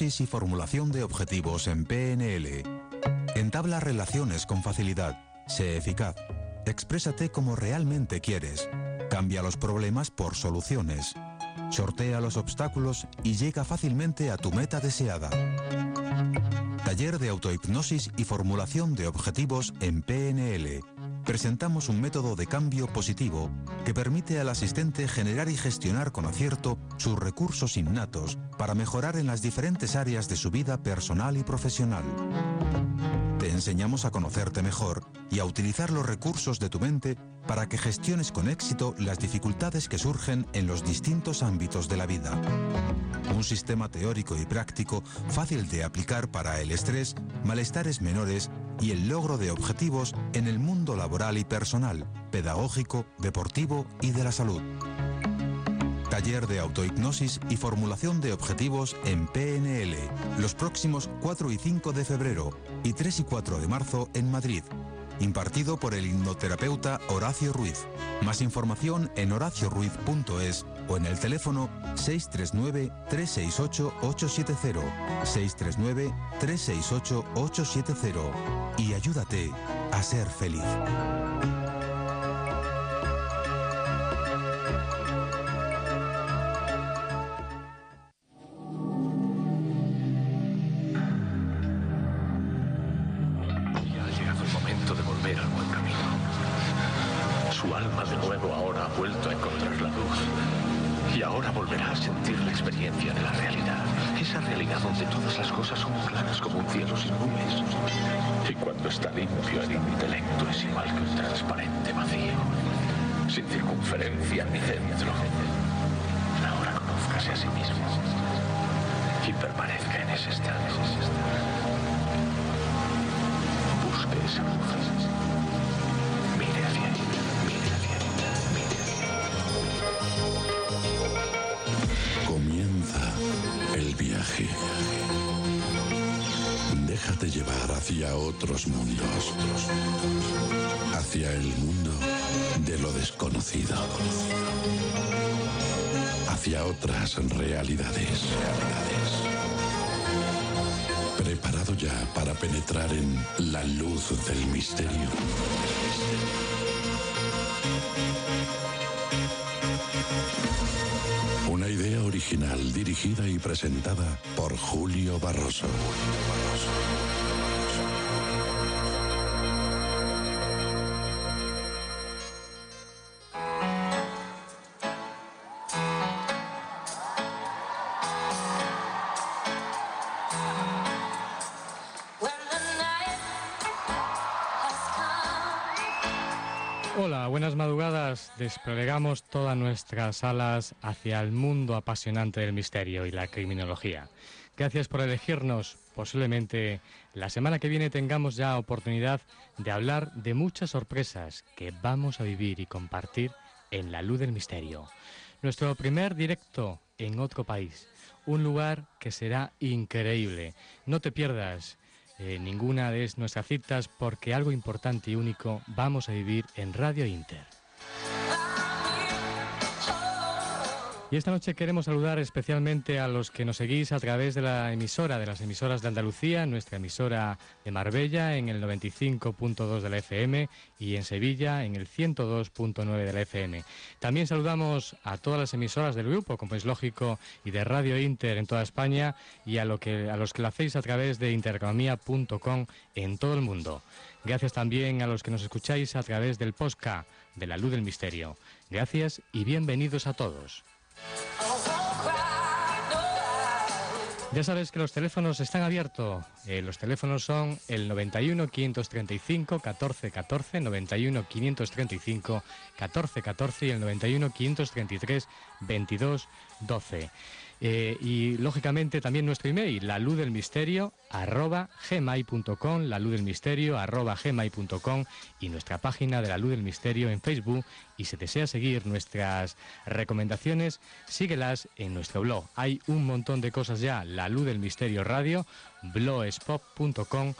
Y formulación de objetivos en PNL. Entabla relaciones con facilidad. Sé eficaz. Exprésate como realmente quieres. Cambia los problemas por soluciones. Sortea los obstáculos y llega fácilmente a tu meta deseada. Taller de autohipnosis y formulación de objetivos en PNL. Presentamos un método de cambio positivo que permite al asistente generar y gestionar con acierto sus recursos innatos para mejorar en las diferentes áreas de su vida personal y profesional. Te enseñamos a conocerte mejor y a utilizar los recursos de tu mente para que gestiones con éxito las dificultades que surgen en los distintos ámbitos de la vida. Un sistema teórico y práctico fácil de aplicar para el estrés, malestares menores y el logro de objetivos en el mundo laboral y personal, pedagógico, deportivo y de la salud. Taller de autohipnosis y formulación de objetivos en PNL, los próximos 4 y 5 de febrero y 3 y 4 de marzo en Madrid. Impartido por el hipnoterapeuta Horacio Ruiz. Más información en horacioruiz.es o en el teléfono 639-368-870. 639-368-870. Y ayúdate a ser feliz. Hola, buenas madrugadas. Desplegamos todas nuestras alas hacia el mundo apasionante del misterio y la criminología. Gracias por elegirnos. Posiblemente la semana que viene tengamos ya oportunidad de hablar de muchas sorpresas que vamos a vivir y compartir en la luz del misterio. Nuestro primer directo en otro país, un lugar que será increíble. No te pierdas eh, ninguna de nuestras citas porque algo importante y único vamos a vivir en Radio Inter. Y esta noche queremos saludar especialmente a los que nos seguís a través de la emisora, de las emisoras de Andalucía, nuestra emisora de Marbella en el 95.2 de la FM y en Sevilla en el 102.9 de la FM. También saludamos a todas las emisoras del grupo, como es lógico, y de Radio Inter en toda España y a, a los que lo hacéis a través de intereconomía.com en todo el mundo. Gracias también a los que nos escucháis a través del Posca de la Luz del Misterio. Gracias y bienvenidos a todos. Ya sabes que los teléfonos están abiertos. Eh, los teléfonos son el 91 535 14 14, 91 535 14 14 y el 91 533 22 12. Eh, y lógicamente también nuestro email, la luz del misterio arroba gmail.com, la luz del misterio arroba gmail.com y nuestra página de la luz del misterio en Facebook. Y si desea seguir nuestras recomendaciones, síguelas en nuestro blog. Hay un montón de cosas ya, la luz del misterio radio, blogspot.com,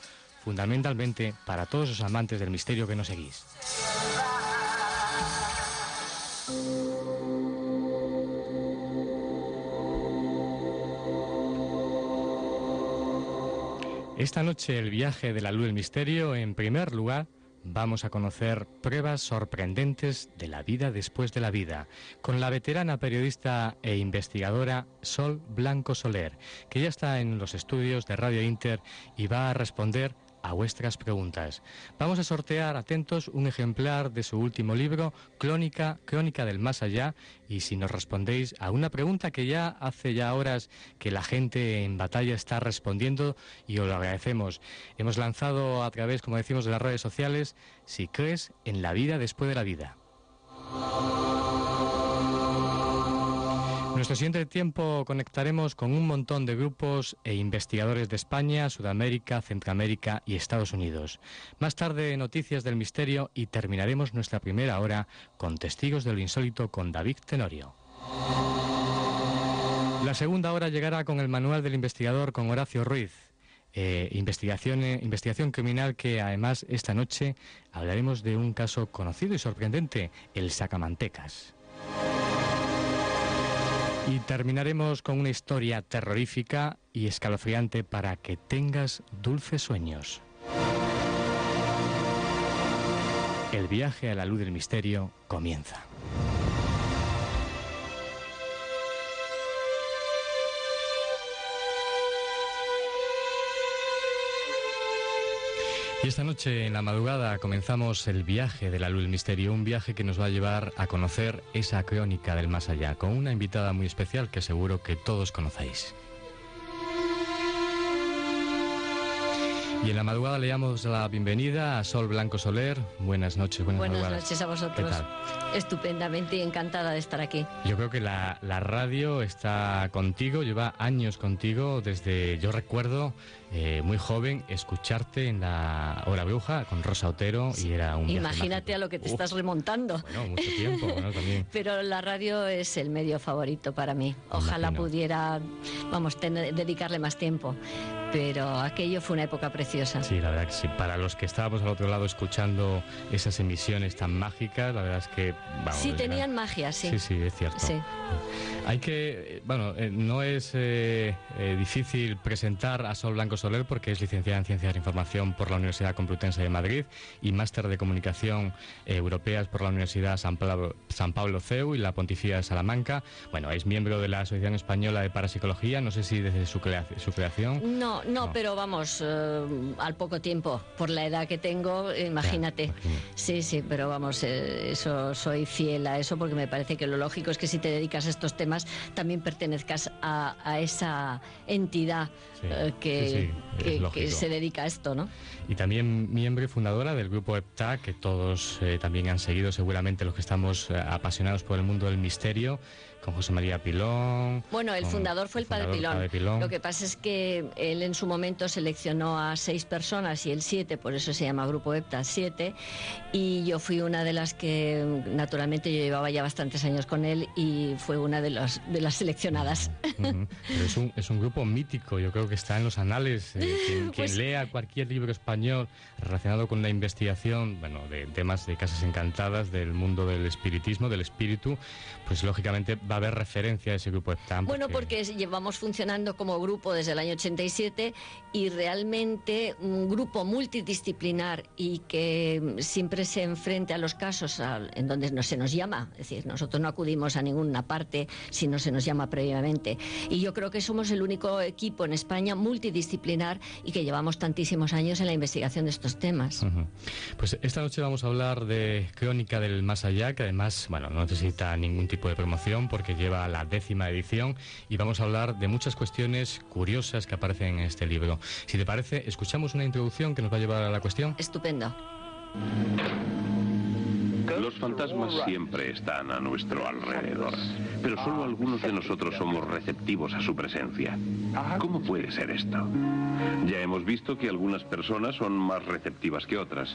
fundamentalmente para todos los amantes del misterio que nos seguís. Esta noche el viaje de la luz del misterio, en primer lugar, vamos a conocer pruebas sorprendentes de la vida después de la vida, con la veterana periodista e investigadora Sol Blanco Soler, que ya está en los estudios de Radio Inter y va a responder a vuestras preguntas. Vamos a sortear, atentos, un ejemplar de su último libro, Crónica, Crónica del Más Allá, y si nos respondéis a una pregunta que ya hace ya horas que la gente en batalla está respondiendo y os lo agradecemos. Hemos lanzado a través, como decimos, de las redes sociales, si crees en la vida después de la vida. Nuestro siguiente tiempo conectaremos con un montón de grupos e investigadores de España, Sudamérica, Centroamérica y Estados Unidos. Más tarde noticias del misterio y terminaremos nuestra primera hora con testigos de lo insólito con David Tenorio. La segunda hora llegará con el manual del investigador con Horacio Ruiz. Eh, investigación, eh, investigación criminal que además esta noche hablaremos de un caso conocido y sorprendente, el Sacamantecas. Y terminaremos con una historia terrorífica y escalofriante para que tengas dulces sueños. El viaje a la luz del misterio comienza. Y esta noche en la madrugada comenzamos el viaje de la luz misterio, un viaje que nos va a llevar a conocer esa crónica del más allá, con una invitada muy especial que seguro que todos conocéis. Y en la madrugada le damos la bienvenida a Sol Blanco Soler. Buenas noches, buenas, Buenas madrugadas. noches a vosotros. Estupendamente encantada de estar aquí. Yo creo que la, la radio está contigo, lleva años contigo, desde yo recuerdo, eh, muy joven, escucharte en la Hora Bruja con Rosa Otero y era un... Imagínate a lo que te Uf, estás remontando. Bueno, mucho tiempo, bueno, también. Pero la radio es el medio favorito para mí. Ojalá Imagino. pudiera, vamos, tener- dedicarle más tiempo. Pero aquello fue una época preciosa. Sí, la verdad que sí. Para los que estábamos al otro lado escuchando esas emisiones tan mágicas, la verdad es que... Vamos, Sí, tenían magia, sí. Sí, sí, es cierto. Sí. Hay que, eh, bueno, eh, no es eh, eh, difícil presentar a Sol Blanco Soler porque es licenciada en Ciencias de Información por la Universidad Complutense de Madrid y máster de Comunicación eh, Europeas por la Universidad San Pablo, San Pablo CEU y la Pontificia de Salamanca. Bueno, es miembro de la Asociación Española de Parapsicología, no sé si desde su, crea- su creación. No, no, No. pero vamos, eh, al poco tiempo, por la edad que tengo, imagínate. Sí, sí, pero vamos, eh, eso soy fiel a eso porque me parece que lo lógico es que si te dedicas a estos temas también pertenezcas a, a esa entidad Sí, eh, que, sí, se dedica a esto, ¿no? Y también miembro y fundadora del grupo EPTA, que todos eh, también han seguido seguramente los que estamos eh, apasionados por el mundo del misterio, con José María Pilón. Bueno, el fundador fue el padre Pilón. padre Pilón. Lo que pasa es que él en su momento seleccionó a seis personas y el siete, por eso se llama Grupo EPTA 7, y yo fui una de las que, naturalmente, yo llevaba ya bastantes años con él y fue una de, los, de las seleccionadas. Pero es, un, es un grupo mítico, yo creo que está en los anales. eh, quien quien Pues- lea cualquier libro español relacionado con la investigación, bueno, de temas de casas encantadas, del mundo del espiritismo, del espíritu, pues lógicamente va a haber referencia a ese grupo EPTA. Bueno, porque llevamos funcionando como grupo desde el año 87 y realmente un grupo multidisciplinar y que siempre se enfrente a los casos en donde no se nos llama. Es decir, nosotros no acudimos a ninguna parte si no se nos llama previamente. Y yo creo que somos el único equipo en España multidisciplinar y que llevamos tantísimos años en la investigación de estos temas. Pues esta noche vamos a hablar de Crónica del Más Allá, que además, bueno, no necesita ningún tipo de promoción porque lleva la décima edición y vamos a hablar de muchas cuestiones curiosas que aparecen en este libro. Si te parece, escuchamos una introducción que nos va a llevar a la cuestión. Estupendo. Los fantasmas siempre están a nuestro alrededor, pero solo algunos de nosotros somos receptivos a su presencia. ¿Cómo puede ser esto? Ya hemos visto que algunas personas son más receptivas que otras.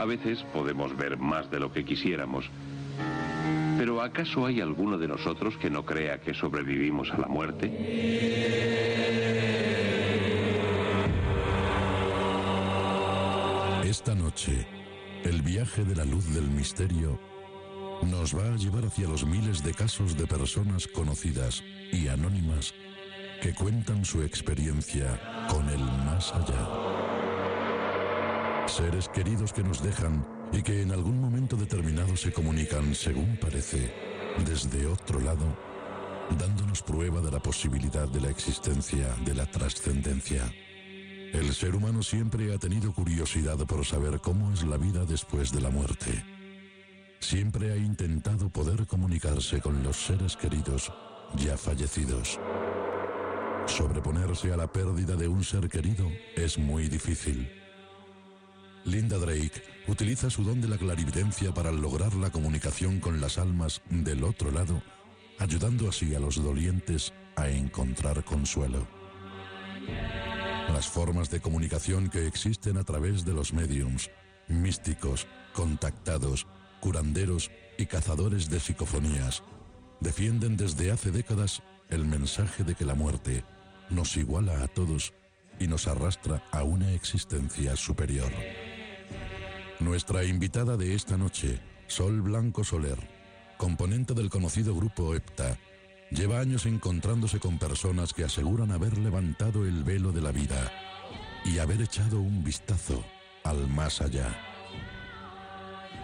A veces podemos ver más de lo que quisiéramos. Pero ¿acaso hay alguno de nosotros que no crea que sobrevivimos a la muerte? Esta noche, el viaje de la luz del misterio nos va a llevar hacia los miles de casos de personas conocidas y anónimas que cuentan su experiencia con el más allá. Seres queridos que nos dejan y que en algún momento determinado se comunican, según parece, desde otro lado, dándonos prueba de la posibilidad de la existencia de la trascendencia. El ser humano siempre ha tenido curiosidad por saber cómo es la vida después de la muerte. Siempre ha intentado poder comunicarse con los seres queridos ya fallecidos. Sobreponerse a la pérdida de un ser querido es muy difícil. Linda Drake utiliza su don de la clarividencia para lograr la comunicación con las almas del otro lado, ayudando así a los dolientes a encontrar consuelo. Las formas de comunicación que existen a través de los mediums, místicos, contactados, curanderos y cazadores de psicofonías defienden desde hace décadas el mensaje de que la muerte nos iguala a todos y nos arrastra a una existencia superior. Nuestra invitada de esta noche, Sol Blanco Soler, componente del conocido grupo EPTA, lleva años encontrándose con personas que aseguran haber levantado el velo de la vida y haber echado un vistazo al más allá.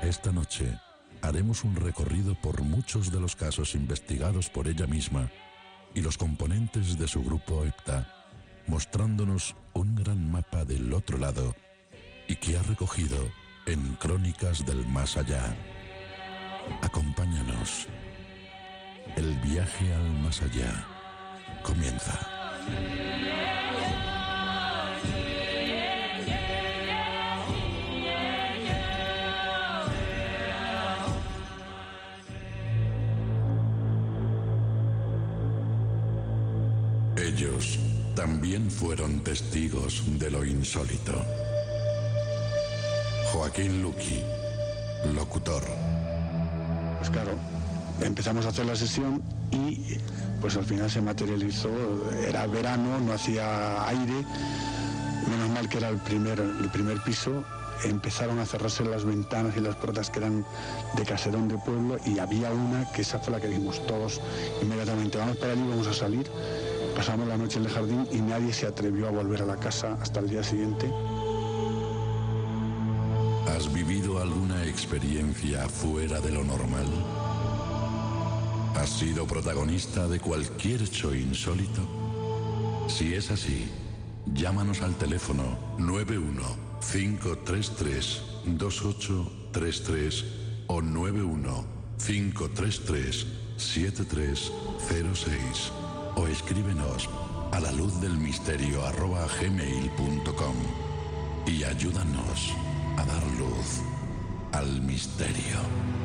Esta noche haremos un recorrido por muchos de los casos investigados por ella misma y los componentes de su grupo EPTA, mostrándonos un gran mapa del otro lado y que ha recogido en Crónicas del Más Allá. Acompáñanos. El viaje al más allá comienza. Ellos también fueron testigos de lo insólito. Joaquín Luqui, locutor. Pues empezamos a hacer la sesión y pues al final se materializó, era verano, no hacía aire, menos mal que era el primer, el primer piso, empezaron a cerrarse las ventanas y las puertas que eran de caserón de pueblo y había una que esa fue la que dijimos todos inmediatamente, vamos para allí, vamos a salir, pasamos la noche en el jardín y nadie se atrevió a volver a la casa hasta el día siguiente. ¿Has vivido alguna experiencia fuera de lo normal? ¿Has sido protagonista de cualquier hecho insólito? Si es así, llámanos al teléfono 91-533-2833 o 91-533-7306 o escríbenos a la luz del misterio arroba gmail.com y ayúdanos a dar luz al misterio.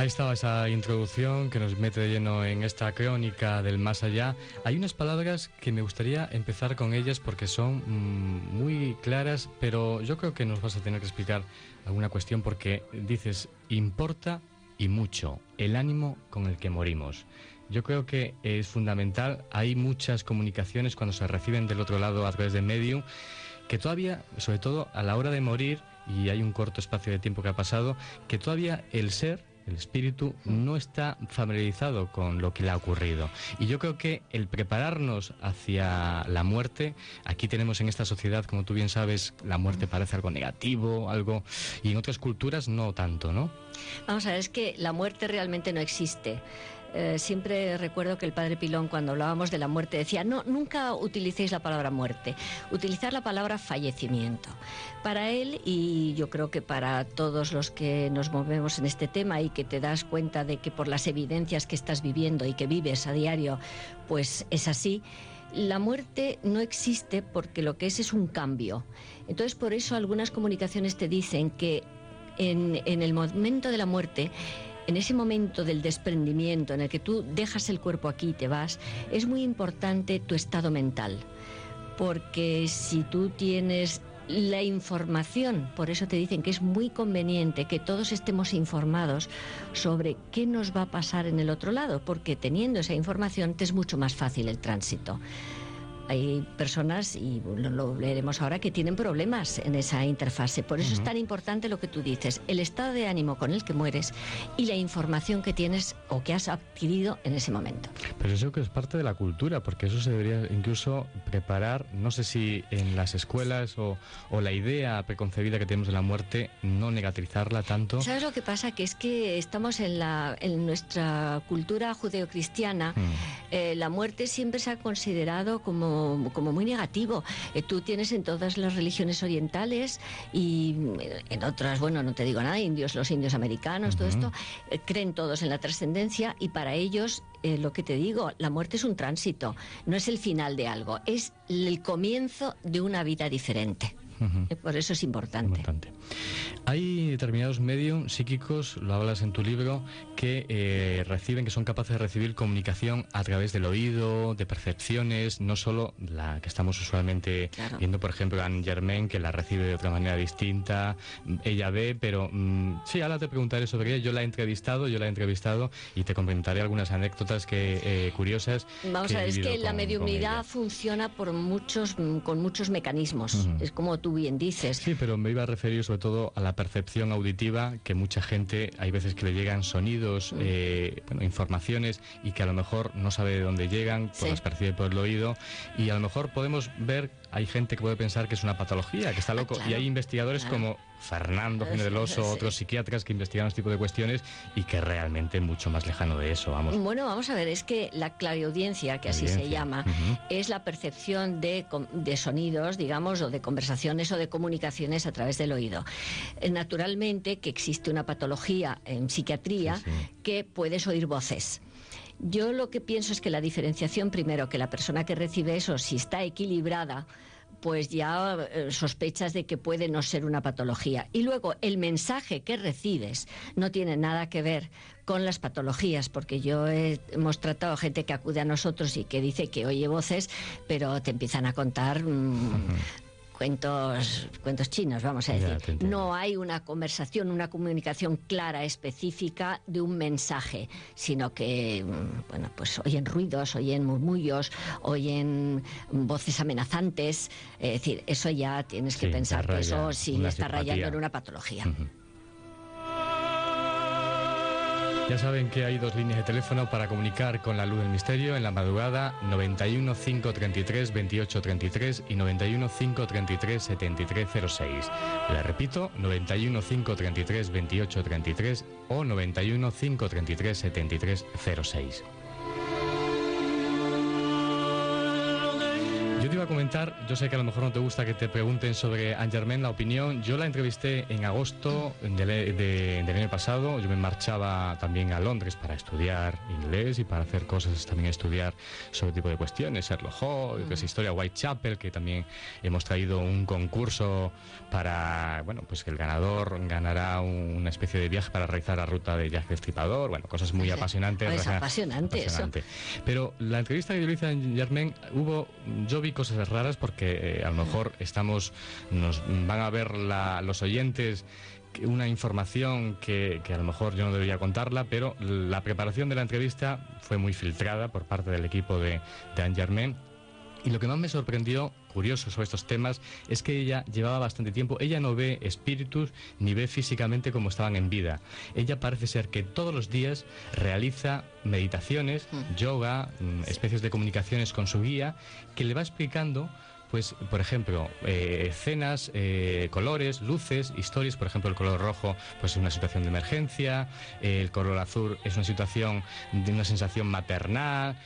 Ahí estaba esa introducción que nos mete de lleno en esta crónica del más allá. Hay unas palabras que me gustaría empezar con ellas porque son mm, muy claras, pero yo creo que nos vas a tener que explicar alguna cuestión porque dices, importa y mucho el ánimo con el que morimos. Yo creo que es fundamental, hay muchas comunicaciones cuando se reciben del otro lado a través de Medium, que todavía, sobre todo a la hora de morir, y hay un corto espacio de tiempo que ha pasado, que todavía el ser el espíritu no está familiarizado con lo que le ha ocurrido. Y yo creo que el prepararnos hacia la muerte, aquí tenemos en esta sociedad, como tú bien sabes, la muerte parece algo negativo, algo, y en otras culturas no tanto, ¿no? Vamos a ver, es que la muerte realmente no existe. Eh, siempre recuerdo que el padre Pilón, cuando hablábamos de la muerte, decía, no, nunca utilicéis la palabra muerte, utilizar la palabra fallecimiento. Para él, y yo creo que para todos los que nos movemos en este tema y que te das cuenta de que por las evidencias que estás viviendo y que vives a diario, pues es así, la muerte no existe porque lo que es es un cambio. Entonces, por eso algunas comunicaciones te dicen que en, en el momento de la muerte, en ese momento del desprendimiento en el que tú dejas el cuerpo aquí y te vas, es muy importante tu estado mental. Porque si tú tienes la información, por eso te dicen que es muy conveniente que todos estemos informados sobre qué nos va a pasar en el otro lado, porque teniendo esa información te es mucho más fácil el tránsito hay personas, y lo, leeremos ahora, que tienen problemas en esa interfase. Por eso es tan importante lo que tú dices, el estado de ánimo con el que mueres y la información que tienes o que has adquirido en ese momento. Pero eso que es parte de la cultura, porque eso se debería incluso preparar, no sé si en las escuelas o, la idea preconcebida que tenemos de la muerte, no negativizarla tanto. ¿Sabes lo que pasa? Que es que estamos en, la, en nuestra cultura judeocristiana, eh, la muerte siempre se ha considerado como como, muy negativo. Eh, tú tienes en todas las religiones orientales y eh, en otras, bueno, no te digo nada, indios, los indios americanos, todo esto, eh, creen todos en la trascendencia y para ellos, lo que te digo, la muerte es un tránsito, no es el final de algo, es el comienzo de una vida diferente. Por eso es importante. Hay determinados medios psíquicos, lo hablas en tu libro, que eh, reciben, que son capaces de recibir comunicación a través del oído, de percepciones, no solo la que estamos usualmente viendo, por ejemplo, Anne Germain, que la recibe de otra manera distinta, ella ve, pero mm, sí, ahora te preguntaré sobre ella, yo la he entrevistado, yo la he entrevistado y te comentaré algunas anécdotas que eh, curiosas. Vamos a ver, es que la mediunidad funciona por muchos, mm, con muchos mecanismos, es como tú bien dices. Sí, pero me iba a referir sobre todo a la percepción auditiva, que mucha gente, hay veces que le llegan sonidos, mm. eh, bueno, informaciones y que a lo mejor no sabe de dónde llegan, pues las percibe por el oído y a lo mejor podemos ver, hay gente que puede pensar que es una patología, que está loco, y hay investigadores como Fernando Generoso, otros psiquiatras que investigan este tipo de cuestiones y que realmente mucho más lejano de eso, vamos. Bueno, vamos a ver, es que la clariaudiencia, que así se llama, es la percepción de, de, sonidos, digamos, o de conversaciones o de comunicaciones a través del oído. Eh, naturalmente que existe una patología en psiquiatría que puedes oír voces. Yo lo que pienso es que la diferenciación, primero, que la persona que recibe eso, si está equilibrada, pues ya eh, sospechas de que puede no ser una patología. Y luego el mensaje que recibes no tiene nada que ver con las patologías, porque yo hemos tratado gente que acude a nosotros y que dice que oye voces, pero te empiezan a contar mm, cuentos, cuentos chinos, vamos a decir. no hay una conversación, una comunicación clara, específica de un mensaje, sino que, mm, bueno, pues oyen ruidos, oyen murmullos, oyen voces amenazantes. Es decir, eso ya tienes que pensar que eso sí está rayando en una patología. Ya saben que hay dos líneas de teléfono para comunicar con la luz del misterio en la madrugada 91 533 28 33 y 91 533 7306. Le repito, 91 533 28 33 o 91 533 7306. Yo te iba a comentar, yo sé que a lo mejor no te gusta que te pregunten sobre Anne Germain, la opinión. Yo la entrevisté en agosto del, año pasado. Yo me marchaba también a Londres para estudiar inglés y para hacer cosas, también estudiar sobre tipo de cuestiones, Sherlock Holmes, que es historia Whitechapel, que también hemos traído un concurso para, bueno, pues que el ganador ganará una especie de viaje para realizar la ruta de Jack Destripador. Bueno, cosas muy apasionantes. Es apasionante, apasionante. Eso. Pero la entrevista que yo le hice a Anne Germain, hubo, yo vi cosas raras porque eh, a lo mejor estamos, nos van a ver los oyentes una información que, a lo mejor yo no debería contarla, pero la preparación de la entrevista fue muy filtrada por parte del equipo de, de Anne Germain. Y lo que más me sorprendió, curioso sobre estos temas, es que ella llevaba bastante tiempo, ella no ve espíritus ni ve físicamente como estaban en vida. Ella parece ser que todos los días realiza meditaciones, yoga, mm, especies de comunicaciones con su guía, que le va explicando pues, por ejemplo, eh, escenas, eh, colores, luces, historias. Por ejemplo, el color rojo, pues es una situación de emergencia. el color azul es una situación de una sensación maternal.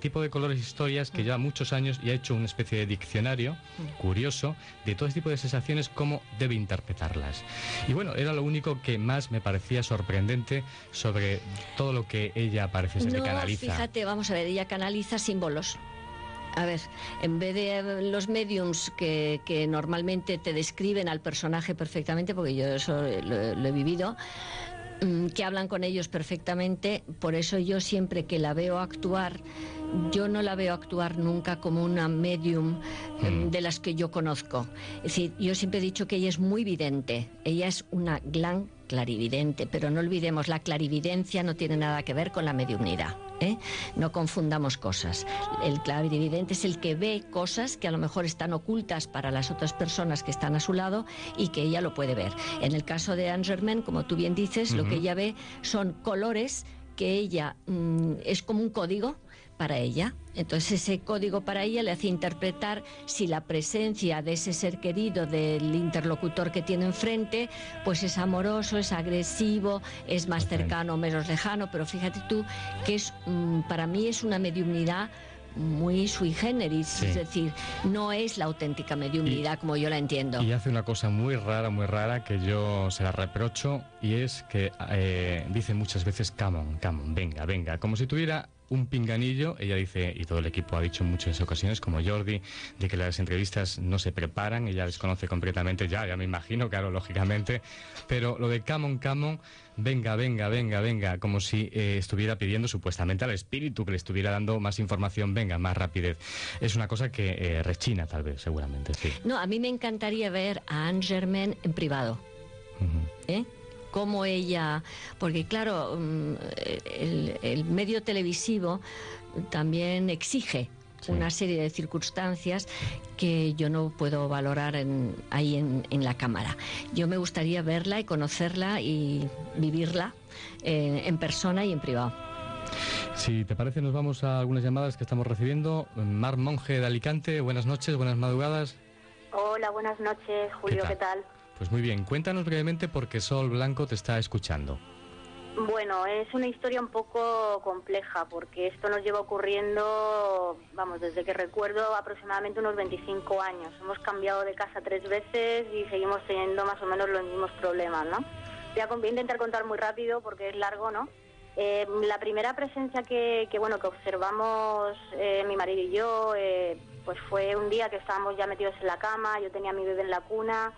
tipo de colores, historias que lleva muchos años y ha hecho una especie de diccionario curioso de todo este tipo de sensaciones, cómo debe interpretarlas. Y bueno, era lo único que más me parecía sorprendente sobre todo lo que ella parece ser que canaliza. Fíjate, vamos a ver, ella canaliza símbolos. A ver, en vez de los mediums que, normalmente te describen al personaje perfectamente, porque yo eso lo, he vivido, mm, que hablan con ellos perfectamente, por eso yo siempre que la veo actuar, yo no la veo actuar nunca como una medium em, mm. de las que yo conozco. Es decir, yo siempre he dicho que ella es muy vidente, ella es una gran clarividente, pero no olvidemos, la clarividencia no tiene nada que ver con la mediumnidad. ¿Eh? No confundamos cosas. El clarividente es el que ve cosas que a lo mejor están ocultas para las otras personas que están a su lado y que ella lo puede ver. En el caso de Anne Germain, como tú bien dices, lo que ella ve son colores que ella mm, es como un código para ella. Entonces ese código para ella le hace interpretar si la presencia de ese ser querido, del interlocutor que tiene enfrente, pues es amoroso, es agresivo, es más cercano o menos lejano, pero fíjate tú que es mm, para mí es una mediumnidad muy sui generis, es decir, no es la auténtica mediumnidad como yo la entiendo. Y hace una cosa muy rara, muy rara, que yo se la reprocho, y es que eh, dice muchas veces, come on, come on, venga, venga, como si tuviera un pinganillo. Ella dice, y todo el equipo ha dicho en muchas ocasiones, como Jordi, de que las entrevistas no se preparan, ella desconoce completamente, ya, ya me imagino, claro, lógicamente, pero lo de Camon, Camon, venga, venga, venga, venga, como si eh, estuviera pidiendo supuestamente al espíritu que le estuviera dando más información, venga, más rapidez. Es una cosa que eh, rechina, tal vez, seguramente, sí. No, a mí me encantaría ver a Anne Germain en privado. ¿Eh? Cómo ella, porque claro, mm, el, medio televisivo también exige una serie de circunstancias que yo no puedo valorar ahí en, la cámara. Yo me gustaría verla y conocerla y vivirla eh, en persona y en privado. Si te parece, nos vamos a algunas llamadas que estamos recibiendo. Mar Monje de Alicante, buenas noches, buenas madrugadas. Hola, buenas noches, Julio, ¿qué tal? Pues muy bien, cuéntanos brevemente por qué Sol Blanco te está escuchando. Bueno, es una historia un poco compleja porque esto nos lleva ocurriendo, vamos, desde que recuerdo aproximadamente unos 25 años. Hemos cambiado de casa tres veces y seguimos teniendo más o menos los mismos problemas, ¿no? Voy a, intentar contar muy rápido porque es largo, ¿no? Eh, la primera presencia que, bueno que observamos eh, mi marido y yo, eh, pues fue un día que estábamos ya metidos en la cama, yo tenía a mi bebé en la cuna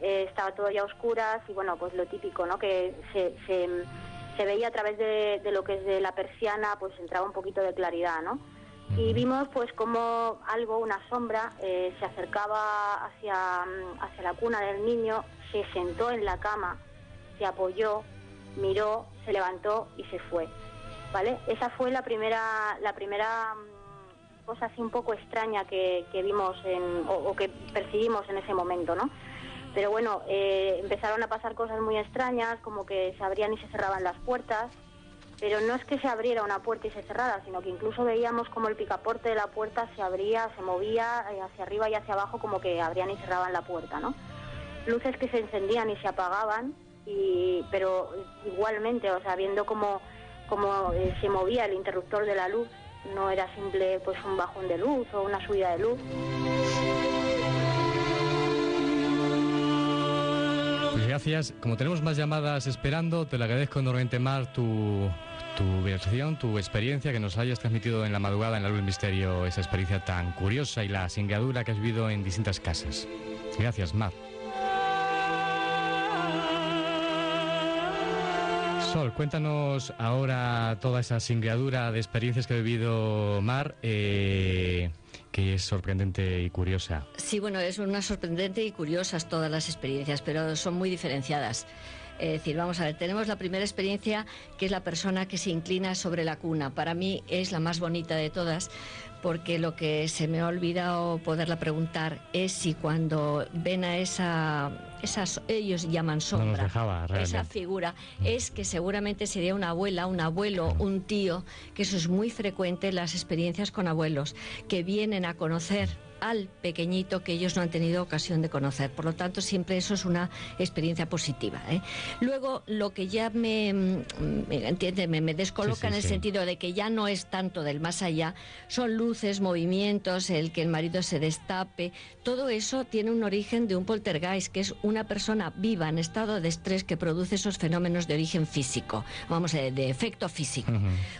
eh, estaba todo ya a oscuras y bueno, pues lo típico, ¿no? Que se, se, veía a través de, lo que es de la persiana, pues entraba un poquito de claridad, ¿no? Y vimos pues como algo, una sombra, eh, se acercaba hacia, mm, hacia la cuna del niño, se sentó en la cama, se apoyó, miró, se levantó y se fue. ¿Vale? Esa fue la primera, la primera mm, cosa así un poco extraña que, que vimos en, o, o, que percibimos en ese momento, ¿no? Pero bueno, eh, empezaron a pasar cosas muy extrañas, como que se abrían y se cerraban las puertas, pero no es que se abriera una puerta y se cerrara, sino que incluso veíamos como el picaporte de la puerta se abría, se movía eh, hacia arriba y hacia abajo, como que abrían y cerraban la puerta, ¿no? Luces que se encendían y se apagaban, y, pero igualmente, o sea, viendo cómo, cómo eh, se movía el interruptor de la luz, no era simple pues un bajón de luz o una subida de luz. Gracias. Como tenemos más llamadas esperando, te lo agradezco enormemente, Mar, tu, tu versión, tu experiencia, que nos hayas transmitido en la madrugada en la luz del misterio, esa experiencia tan curiosa y la singadura que has vivido en distintas casas. Gracias, Mar. Sol, cuéntanos ahora toda esa singladura de experiencias que ha vivido Mar. Eh, que es sorprendente y curiosa. Sí, bueno, es una sorprendente y curiosas todas las experiencias, pero son muy diferenciadas. Es decir, vamos a ver, tenemos la primera experiencia que es la persona que se inclina sobre la cuna. Para mí es la más bonita de todas porque lo que se me ha olvidado poderla preguntar es si cuando ven a esa, esas, ellos llaman sombra, esa figura, es que seguramente sería una abuela, un abuelo, un tío, que eso es muy frecuente en las experiencias con abuelos, que vienen a conocer al pequeñito que ellos no han tenido ocasión de conocer. Por lo tanto, siempre eso es una experiencia positiva. ¿eh? Luego, lo que ya me, mm, me, me, descoloca en el sentido de que ya no es tanto del más allá, son luces, movimientos, el que el marido se destape, todo eso tiene un origen de un poltergeist, que es una persona viva en estado de estrés que produce esos fenómenos de origen físico, vamos, a de efecto físico.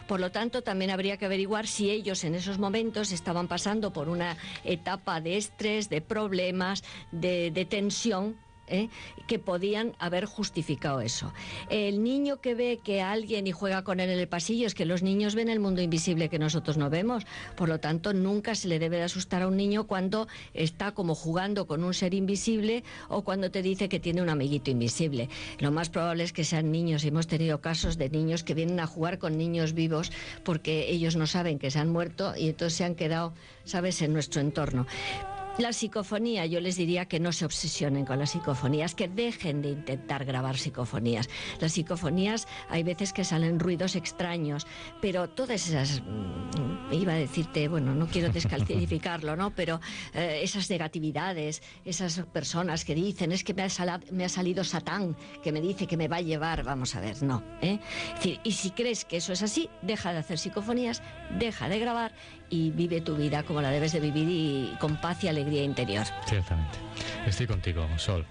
Por lo tanto, también habría que averiguar si ellos en esos momentos estaban pasando por una etapa etapa de estrés, de problemas, de, de tensión ¿eh? que podían haber justificado eso. El niño que ve que alguien y juega con él en el pasillo es que los niños ven el mundo invisible que nosotros no vemos. Por lo tanto, nunca se le debe de asustar a un niño cuando está como jugando con un ser invisible o cuando te dice que tiene un amiguito invisible. Lo más probable es que sean niños. Hemos tenido casos de niños que vienen a jugar con niños vivos porque ellos no saben que se han muerto y entonces se han quedado, sabes, en nuestro entorno. La psicofonía, yo les diría que no se obsesionen con las psicofonías, que dejen de intentar grabar psicofonías. Las psicofonías hay veces que salen ruidos extraños, pero todas esas, mm, iba a decirte, bueno, no quiero descalificarlo, ¿no? Pero eh, esas negatividades, esas personas que dicen, es que me ha, me ha, salido Satán, que me dice que me va a llevar, vamos a ver, no. ¿eh? y si crees que eso es así, deja de hacer psicofonías, deja de grabar y vive tu vida como la debes de vivir y con paz y alegría interior. Ciertamente. Estoy contigo, Sol.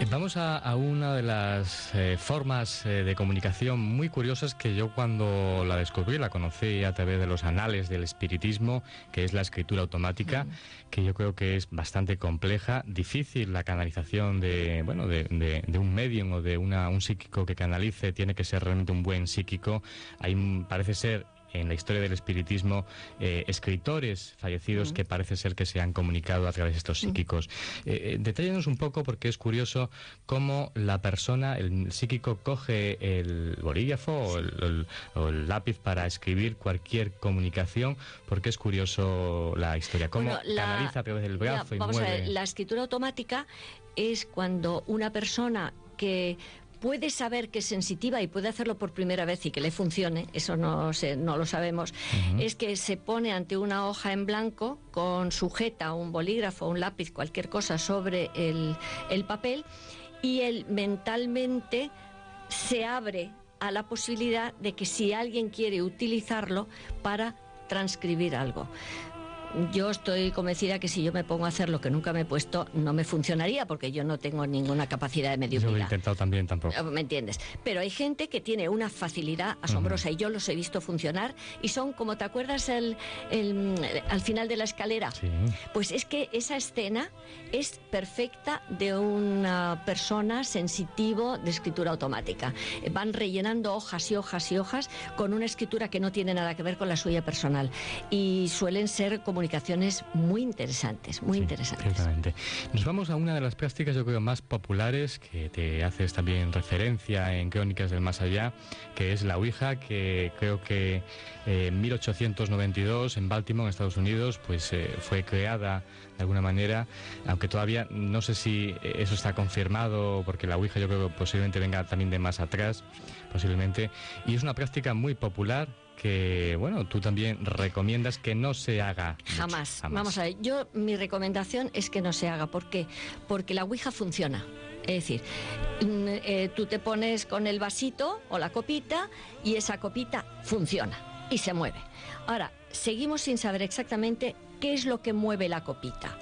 Eh, vamos a, una de las eh, formas eh, de comunicación muy curiosas que yo cuando la descubrí, la conocí a través de los anales del espiritismo, que es la escritura automática, que yo creo que es bastante compleja, difícil la canalización de, bueno, de, un medium o de una, un psíquico que canalice, tiene que ser realmente un buen psíquico. Hay, parece ser en la historia del espiritismo eh, escritores fallecidos que parece ser que se han comunicado a través de estos psíquicos. Eh, eh un poco porque es curioso cómo la persona, el psíquico, coge el bolígrafo o, el, lápiz para escribir cualquier comunicación, porque es curioso la historia, cómo canaliza a través del brazo y mueve. la escritura automática es cuando una persona que puede saber que es sensitiva y puede hacerlo por primera vez y que le funcione, eso no, no lo sabemos, es que se pone ante una hoja en blanco con sujeta un bolígrafo, un lápiz, cualquier cosa sobre el, el papel y él mentalmente se abre a la posibilidad de que si alguien quiere utilizarlo para transcribir algo yo estoy convencida que si yo me pongo a hacer lo que nunca me he puesto, no me funcionaría porque yo no tengo ninguna capacidad de mediunidad. Yo lo he intentado también tampoco. Eh, ¿Me entiendes? Pero hay gente que tiene una facilidad asombrosa y yo los he visto funcionar y son, como te acuerdas, el, al final de la escalera. Sí. Pues es que esa escena es perfecta de una persona sensitivo de escritura automática. Van rellenando hojas y hojas y hojas con una escritura que no tiene nada que ver con la suya personal y suelen ser como comunicaciones muy interesantes, muy interesantes. Nos vamos a una de las prácticas, yo creo, más populares, que te haces también referencia en Crónicas del Más Allá, que es la Ouija, que creo que eh, en 1892 en Baltimore, en Estados Unidos, pues eh, fue creada de alguna manera, aunque todavía no sé si eso está confirmado, porque la Ouija yo creo que posiblemente venga también de más atrás, posiblemente, y es una práctica muy popular que, bueno, tú también recomiendas que no se haga. Jamás. Vamos a ver, yo mi recomendación es que no se haga. ¿Por qué? Porque la Ouija funciona. Es decir, mm, eh, tú te pones con el vasito o la copita y esa copita funciona y se mueve. Ahora, seguimos sin saber exactamente qué es lo que mueve la copita.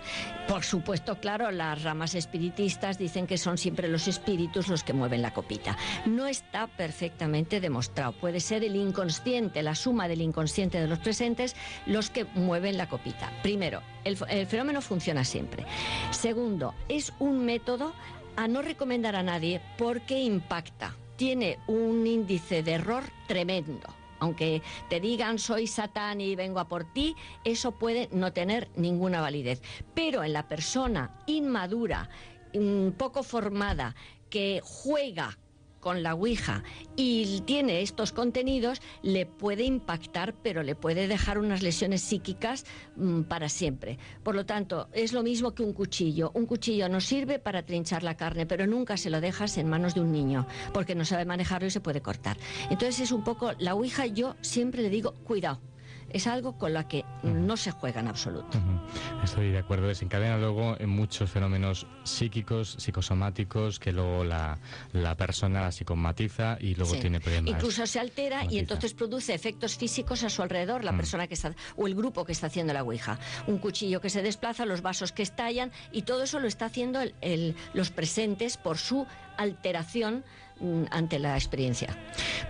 Por supuesto, claro, las ramas espiritistas dicen que son siempre los espíritus los que mueven la copita. No está perfectamente demostrado. Puede ser el inconsciente, la suma del inconsciente de los presentes, los que mueven la copita. Primero, el, fenómeno funciona siempre. Segundo, es un método a no recomendar a nadie porque impacta. Tiene un índice de error tremendo aunque te digan soy Satán y vengo a por ti, eso puede no tener ninguna validez. Pero en la persona inmadura, mm, poco formada, que juega con la Ouija y tiene estos contenidos, le puede impactar, pero le puede dejar unas lesiones psíquicas mm, para siempre. Por lo tanto, es lo mismo que un cuchillo. Un cuchillo nos sirve para trinchar la carne, pero nunca se lo dejas en manos de un niño, porque no sabe manejarlo y se puede cortar. Entonces es un poco, la Ouija yo siempre le digo, cuidado es algo con lo que no se juega en absoluto. Estoy de acuerdo, desencadena luego en muchos fenómenos psíquicos, psicosomáticos, que luego la, persona la psicomatiza y luego tiene problemas. Incluso se altera y entonces produce efectos físicos a su alrededor, la mm. persona que está, o el grupo que está haciendo la Ouija. Un cuchillo que se desplaza, los vasos que estallan y todo eso lo está haciendo los presentes por su alteración ante la experiencia.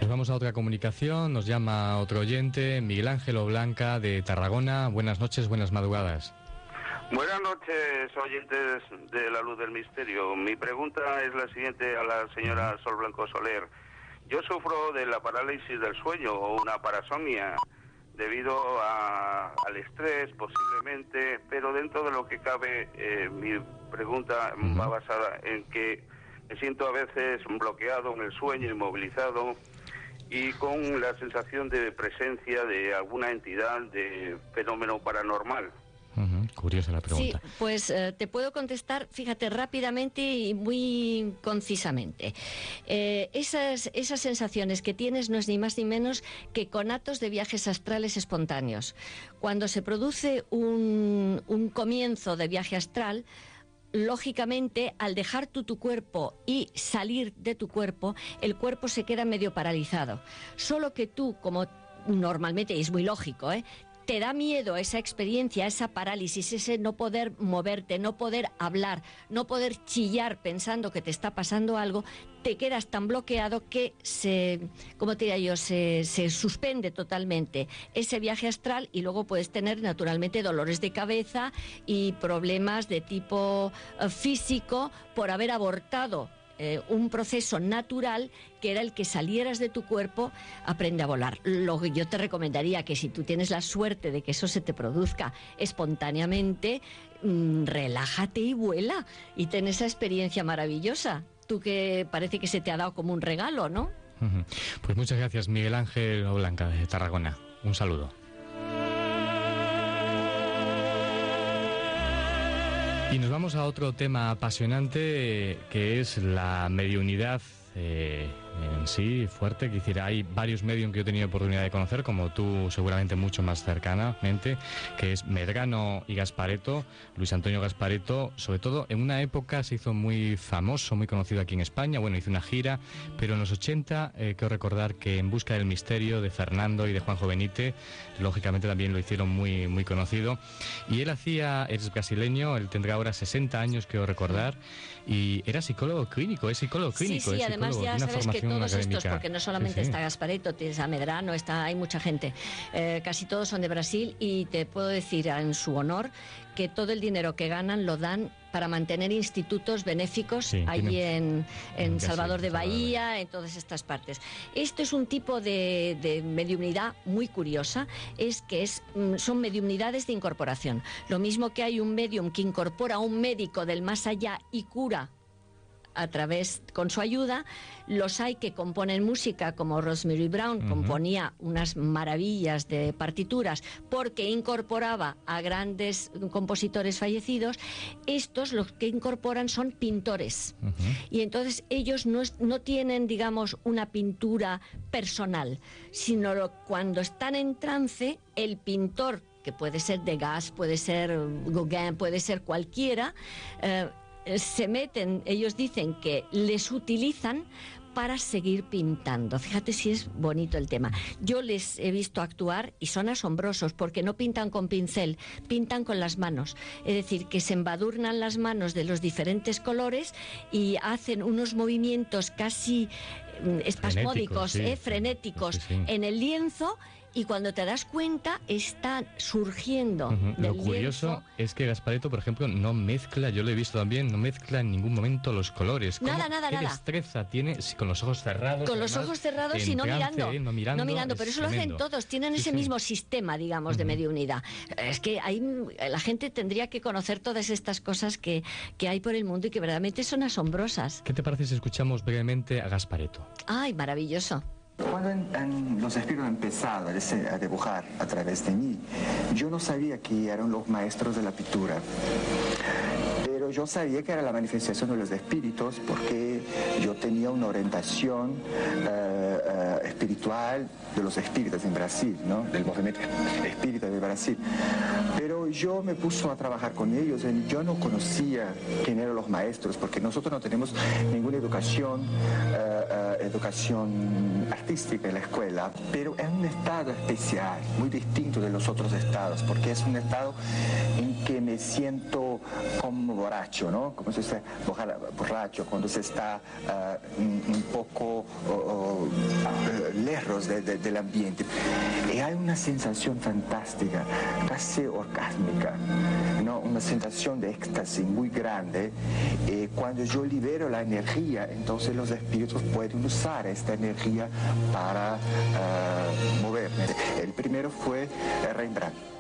Nos vamos a otra comunicación, nos llama otro oyente, Miguel Ángel Blanca de Tarragona. Buenas noches, buenas madrugadas. Buenas noches, oyentes de La Luz del Misterio. Mi pregunta es la siguiente a la señora Sol Blanco Soler. Yo sufro de la parálisis del sueño o una parasomnia debido al estrés posiblemente, pero dentro de lo que cabe, eh, mi pregunta va basada en que me siento a veces bloqueado en el sueño, inmovilizado y con la sensación de presencia de alguna entidad de fenómeno paranormal. Curiosa la pregunta. Sí, pues eh, te puedo contestar, fíjate, rápidamente y muy concisamente. Eh, esas, esas sensaciones que tienes no es ni más ni menos que conatos de viajes astrales espontáneos. Cuando se produce un, un comienzo de viaje astral, lógicamente, al dejar tú tu cuerpo y salir de tu cuerpo, el cuerpo se queda medio paralizado. Solo que tú, como normalmente, y es muy lógico, ¿eh? Te da miedo esa experiencia, esa parálisis, ese no poder moverte, no poder hablar, no poder chillar pensando que te está pasando algo, te quedas tan bloqueado que se, ¿cómo te diría yo? Se, se suspende totalmente ese viaje astral y luego puedes tener naturalmente dolores de cabeza y problemas de tipo eh, físico por haber abortado eh, un proceso natural que era el que salieras de tu cuerpo, aprende a volar. Lo que yo te recomendaría que si tú tienes la suerte de que eso se te produzca espontáneamente, mm, relájate y vuela y ten esa experiencia maravillosa. Tú que parece que se te ha dado como un regalo, ¿no? Pues muchas gracias, Miguel Ángel Blanca de Tarragona. Un saludo. Y nos vamos a otro tema apasionante que es la mediunidad eh, en sí fuerte. Que hay varios medios que yo he tenido oportunidad de conocer, como tú seguramente mucho más cercanamente, que es Medrano y Gaspareto. Luis Antonio Gaspareto, sobre todo en una época se hizo muy famoso, muy conocido aquí en España. Bueno, hizo una gira, pero en los 80 eh, quiero recordar que En Busca del Misterio de Fernando y de Juanjo Benítez, lógicamente también lo hicieron muy, muy conocido. Y él hacía, es brasileño, él tendrá ahora 60 años, quiero recordar, y era psicólogo clínico, es psicólogo clínico. Sí, sí, además ya sabes que todos estos, porque no solamente está Gaspareto, tienes a Medrano, está, hay mucha gente, eh, casi todos son de Brasil y te puedo decir en su honor que todo el dinero que ganan lo dan para mantener institutos benéficos allí en, en Salvador de Bahía, en todas estas partes. Esto es un tipo de, de mediunidad muy curiosa, es que es, mm, son mediunidades de incorporación. Lo mismo que hay un medium que incorpora a un médico del más allá y cura a través, con su ayuda, los hay que componen música, como Rosemary Brown componía unas maravillas de partituras porque incorporaba a grandes compositores fallecidos. Estos los que incorporan son pintores. Y entonces ellos no, no tienen, digamos, una pintura personal, sino cuando están en trance, el pintor que puede ser Degas, puede ser Gauguin, puede ser cualquiera, eh, se meten, ellos dicen que les utilizan para seguir pintando. Fíjate si es bonito el tema. Yo les he visto actuar y son asombrosos porque no pintan con pincel, pintan con las manos. Es decir, que se embadurnan las manos de los diferentes colores y hacen unos movimientos casi mm, espasmódicos, frenéticos, ¿eh? en el lienzo y cuando te das cuenta está surgiendo. Lo del curioso lienzo. es que Gaspareto, por ejemplo, no mezcla, yo lo he visto también, no mezcla en ningún momento los colores. ¿Cómo- Nada, nada, ¿Qué nada. destreza tiene si con los ojos cerrados? Con los además, ojos cerrados y no trance, mirando, ¿eh? No mirando. pero es eso lo hacen todos, tienen Sí, ese sí. mismo sistema, digamos, de mediunidad. Es que hay, la gente tendría que conocer todas estas cosas que, que hay por el mundo y que verdaderamente son asombrosas. ¿Qué te parece si escuchamos brevemente a Gaspareto? Ay, maravilloso. Cuando los espíritus han empezado a a dibujar a través de mí, yo no sabía que eran los maestros de la pintura. Yo sabía que era la manifestación de los espíritus porque yo tenía una orientación eh, espiritual de los espíritus en Brasil, ¿no? del movimiento espírita de Brasil. Pero yo me puso a trabajar con ellos yo no conocía quién eran los maestros porque nosotros no tenemos ninguna educación, eh, educación artística en la escuela, pero es un estado especial, muy distinto de los otros estados, porque es un estado en que me siento como borracho, ¿no? Como se dice borra- borracho, cuando se está eh, un, poco eh, lejos de- de- del ambiente. Y hay una sensación fantástica, casi orgásmica, ¿no? Una sensación de éxtasis muy grande. Y cuando yo libero la energía, entonces los espíritus pueden usar esta energía para eh, moverme. El primero fue eh, Rembrandt.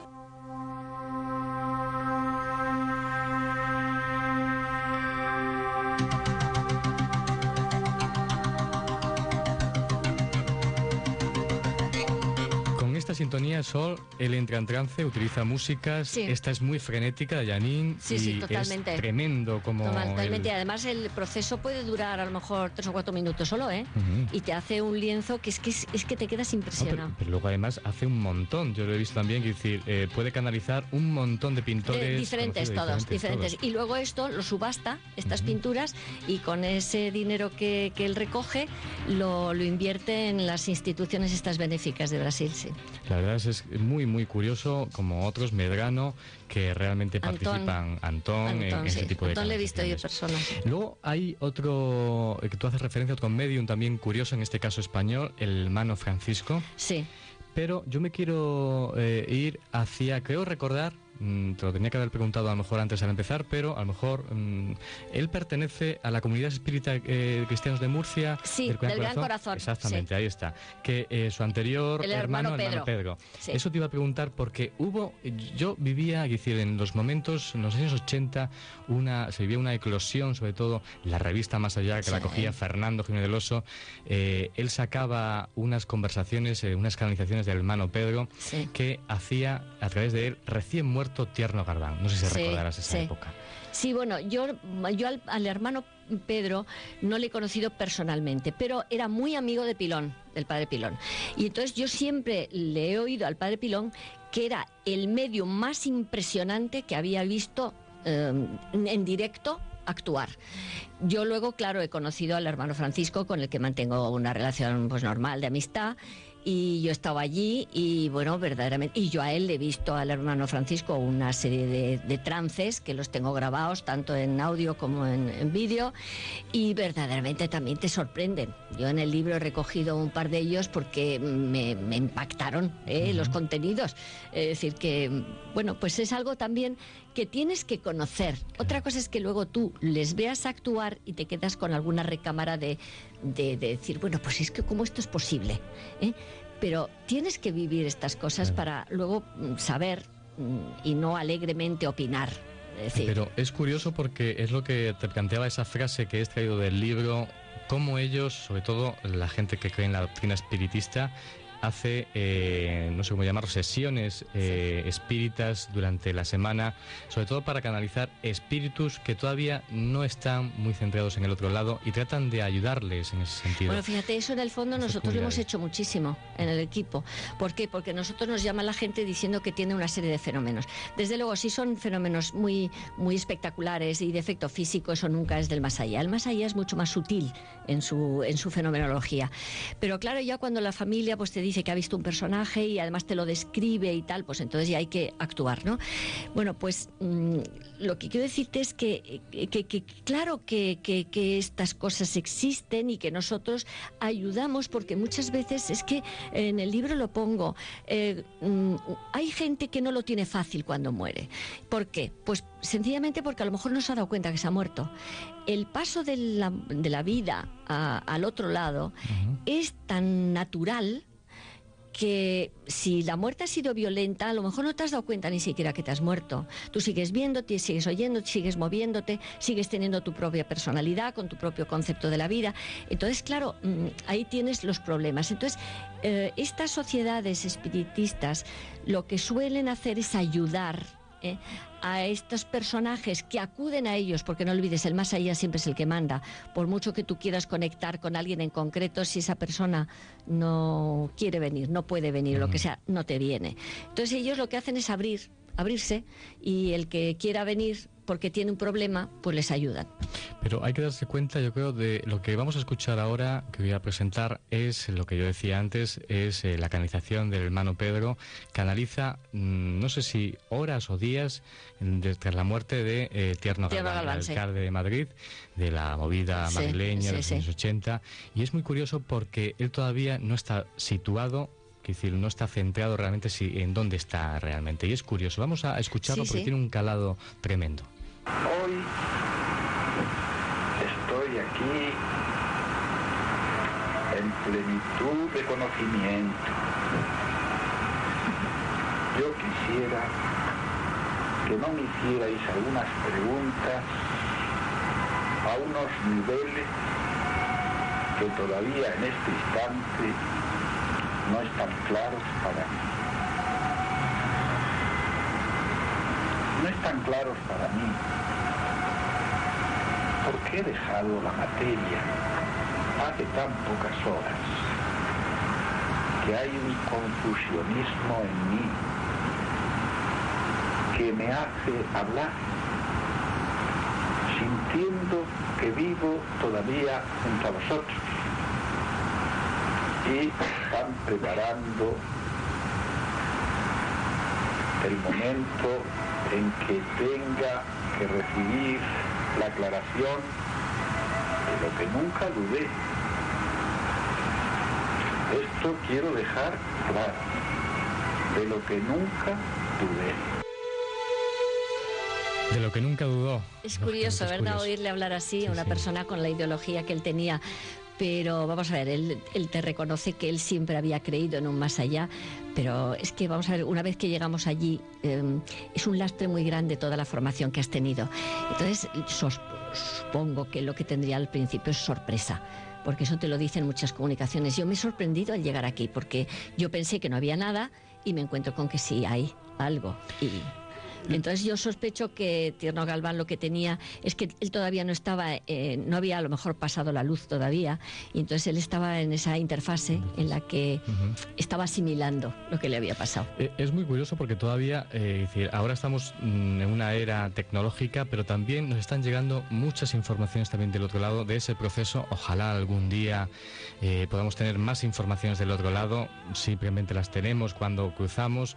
Sintonía, Sol, él entra en trance, utiliza músicas. Sí. Esta es muy frenética de Janine. Sí, y sí, totalmente. Es tremendo como. Totalmente. el- Además, el proceso puede durar a lo mejor tres o cuatro minutos solo, ¿eh? Y te hace un lienzo que es que, es, es que te quedas No, impresionado. pero, pero luego además hace un montón, yo lo he visto también, que decir, eh, puede canalizar un montón de pintores. De diferentes todos, diferentes. Y luego esto lo subasta, estas pinturas, y con ese dinero que, que él recoge, lo, lo invierte en las instituciones estas benéficas de Brasil, sí. La verdad es, es muy, muy curioso, como otros, Medrano, que realmente Antón. participan, Antón, en, Antón, ese tipo de Antón le he visto yo en canalizaciones. persona. Luego hay otro, eh, que tú haces referencia a otro medium también curioso, en este caso español, el hermano Francisco. Sí. Pero yo me quiero eh, ir hacia, creo recordar, mm, te lo tenía que haber preguntado a lo mejor antes al empezar, pero a lo mejor mm, él pertenece a la comunidad espírita eh, cristianos de Murcia. Sí, del Gran Corazón, Exactamente, ahí está. Que eh, su anterior El hermano, hermano hermano Pedro. Sí. Eso te iba a preguntar porque hubo, yo vivía, es decir, en los momentos, en los años 80, una, se vivía una eclosión, sobre todo la revista Más Allá, que la cogía Fernando Jiménez del Oso. Eh, él sacaba unas conversaciones, eh, unas canalizaciones del hermano Pedro, que hacía a través de él recién muerto Tierno Gardán. No sé si Sí, recordarás esa sí. época. Sí, bueno, yo, yo al, al hermano Pedro no le he conocido personalmente, pero era muy amigo de Pilón, del padre Pilón. Y entonces yo siempre le he oído al padre Pilón que era el medio más impresionante que había visto eh, en directo actuar. Yo luego, claro, he conocido al hermano Francisco con el que mantengo una relación pues normal de amistad y yo estaba allí y bueno, verdaderamente, y yo a él le he visto al hermano Francisco una serie de, de trances que los tengo grabados tanto en audio como en, en vídeo y verdaderamente también te sorprenden. Yo en el libro he recogido un par de ellos porque me, me impactaron ¿eh? los contenidos. Es decir, que bueno, pues es algo también que tienes que conocer. Otra cosa es que luego tú les veas actuar y te quedas con alguna recámara de, de, de decir, bueno, pues es que cómo esto es posible. ¿eh? Pero tienes que vivir estas cosas para luego mm, saber mm, y no alegremente opinar. Es decir, Pero es curioso porque es lo que te planteaba esa frase que he extraído del libro, cómo ellos, sobre todo la gente que cree en la doctrina espiritista, hace, eh, no sé cómo llamarlo, sesiones eh, espíritas durante la semana, sobre todo para canalizar espíritus que todavía no están muy centrados en el otro lado y tratan de ayudarles en ese sentido. Bueno, fíjate, eso en el fondo nosotros lo hemos hecho muchísimo en el equipo. ¿Por qué? Porque nosotros nos llama la gente diciendo que tiene una serie de fenómenos. Desde luego, si son fenómenos muy, muy espectaculares y de efecto físico, eso nunca es del más allá. El más allá es mucho más sutil en su, en su fenomenología. Pero claro, ya cuando la familia pues te dice que ha visto un personaje y además te lo describe y tal, pues entonces ya hay que actuar, ¿no? Bueno, pues mm, lo que quiero decirte es que, que, claro que, que, estas cosas existen y que nosotros ayudamos porque muchas veces es que en el libro lo pongo, eh, mm, hay gente que no lo tiene fácil cuando muere. ¿Por qué? Pues sencillamente porque a lo mejor no se ha dado cuenta que se ha muerto. El paso de la, de la vida al otro lado es tan natural que si la muerte ha sido violenta, a lo mejor no te has dado cuenta ni siquiera que te has muerto. Tú sigues viéndote, sigues oyendo, sigues moviéndote, sigues teniendo tu propia personalidad, con tu propio concepto de la vida. Entonces, claro, mm, ahí tienes los problemas. Entonces, eh, estas sociedades espiritistas lo que suelen hacer es ayudar ¿eh? A estos personajes que acuden a ellos, porque no olvides, el más allá siempre es el que manda. Por mucho que tú quieras conectar con alguien en concreto, si esa persona no quiere venir, no puede venir, lo que sea, no te viene. Entonces ellos lo que hacen es abrir, abrirse, y el que quiera venir porque tiene un problema, pues les ayudan. Pero hay que darse cuenta, yo creo, de lo que vamos a escuchar ahora, que voy a presentar, es lo que yo decía antes, es eh, la canalización del hermano Pedro, canaliza, mm, no sé si horas o días, desde la muerte de eh, Tierno, Galván, el alcalde de Madrid, de la movida madrileña de los años 80, y es muy curioso porque él todavía no está situado decir, no está centrado realmente si, en dónde está realmente. Y es curioso. Vamos a escucharlo porque tiene un calado tremendo. Hoy estoy aquí en plenitud de conocimiento. Yo quisiera que no me hicierais algunas preguntas a unos niveles que todavía en este instante no están claros para mí. No están claros para mí ¿Por qué he dejado la materia hace tan pocas horas? Que hay un confusionismo en mí que me hace hablar sintiendo que vivo todavía junto a vosotros y están preparando el momento en que tenga que recibir la aclaración de lo que nunca dudé. Esto quiero dejar claro, de lo que nunca dudé. De lo que nunca dudó. Es curioso, ¿verdad? Oírle hablar así a una persona con la ideología que él tenía pero vamos a ver, él, te reconoce que él siempre había creído en un más allá, pero es que vamos a ver, una vez que llegamos allí, em, es un lastre muy grande toda la formación que has tenido. Entonces, supongo que lo que tendría al principio es sorpresa porque eso te lo dicen muchas comunicaciones. Yo me he sorprendido al llegar aquí, porque yo pensé que no había nada y me encuentro con que sí hay algo. Y entonces yo sospecho que Tierno Galván lo que tenía es que él todavía no estaba, eh, no había a lo mejor pasado la luz todavía, y entonces él estaba en esa interfase en la que estaba asimilando lo que le había pasado. Eh, es muy curioso porque todavía, eh, decir, ahora estamos mm, en una era tecnológica, pero también nos están llegando muchas informaciones también del otro lado de ese proceso. Ojalá algún día podamos tener más informaciones del otro lado, simplemente las tenemos cuando cruzamos,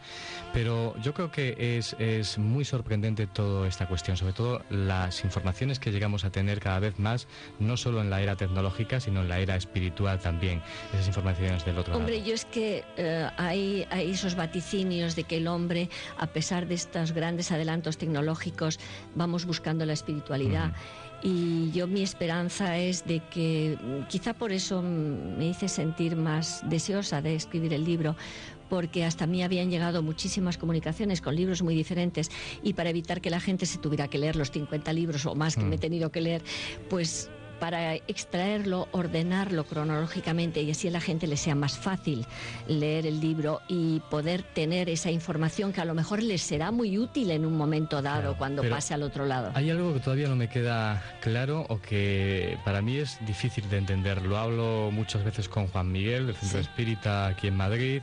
pero yo creo que es, es muy sorprendente toda esta cuestión, sobre todo las informaciones que llegamos a tener cada vez más, no solo en la era tecnológica, sino en la era espiritual también, esas informaciones del otro lado. Hombre, yo es que eh, hay, hay, esos vaticinios de que el hombre, a pesar de estos grandes adelantos tecnológicos, vamos buscando la espiritualidad. Y yo mi esperanza es de que, quizá por eso me hice sentir más deseosa de escribir el libro, porque hasta mí habían llegado muchísimas comunicaciones con libros muy diferentes y para evitar que la gente se tuviera que leer los 50 libros o más que me he mm. tenido que leer, pues para extraerlo, ordenarlo cronológicamente y así a la gente le sea más fácil leer el libro y poder tener esa información que a lo mejor les será muy útil en un momento dado cuando pase al otro lado. Hay algo que todavía no me queda claro o que para mí es difícil de entender. Lo hablo muchas veces con Juan Miguel, del Centro Espírita aquí en Madrid.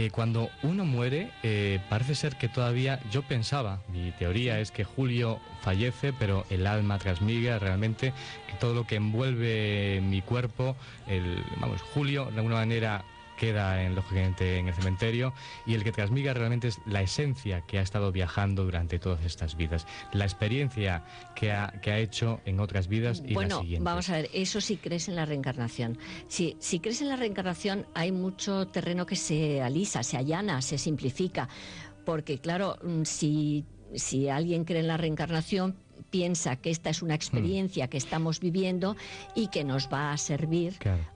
Eh, cuando uno muere, eh, parece ser que todavía, yo pensaba, mi teoría es que Julio fallece, pero el alma transmigra realmente todo lo que envuelve mi cuerpo, el, vamos, Julio de alguna manera queda en, lógicamente en el cementerio y el que transmiga realmente es la esencia que ha estado viajando durante todas estas vidas, la experiencia que ha, que ha hecho en otras vidas y bueno, las siguientes. vamos a ver, eso sí crees en la reencarnación. Si, si crees en la reencarnación hay mucho terreno que se alisa, se allana, se simplifica, porque claro, mm, si, si alguien cree en la reencarnación, piensa que esta es una experiencia que estamos viviendo y que nos va a servir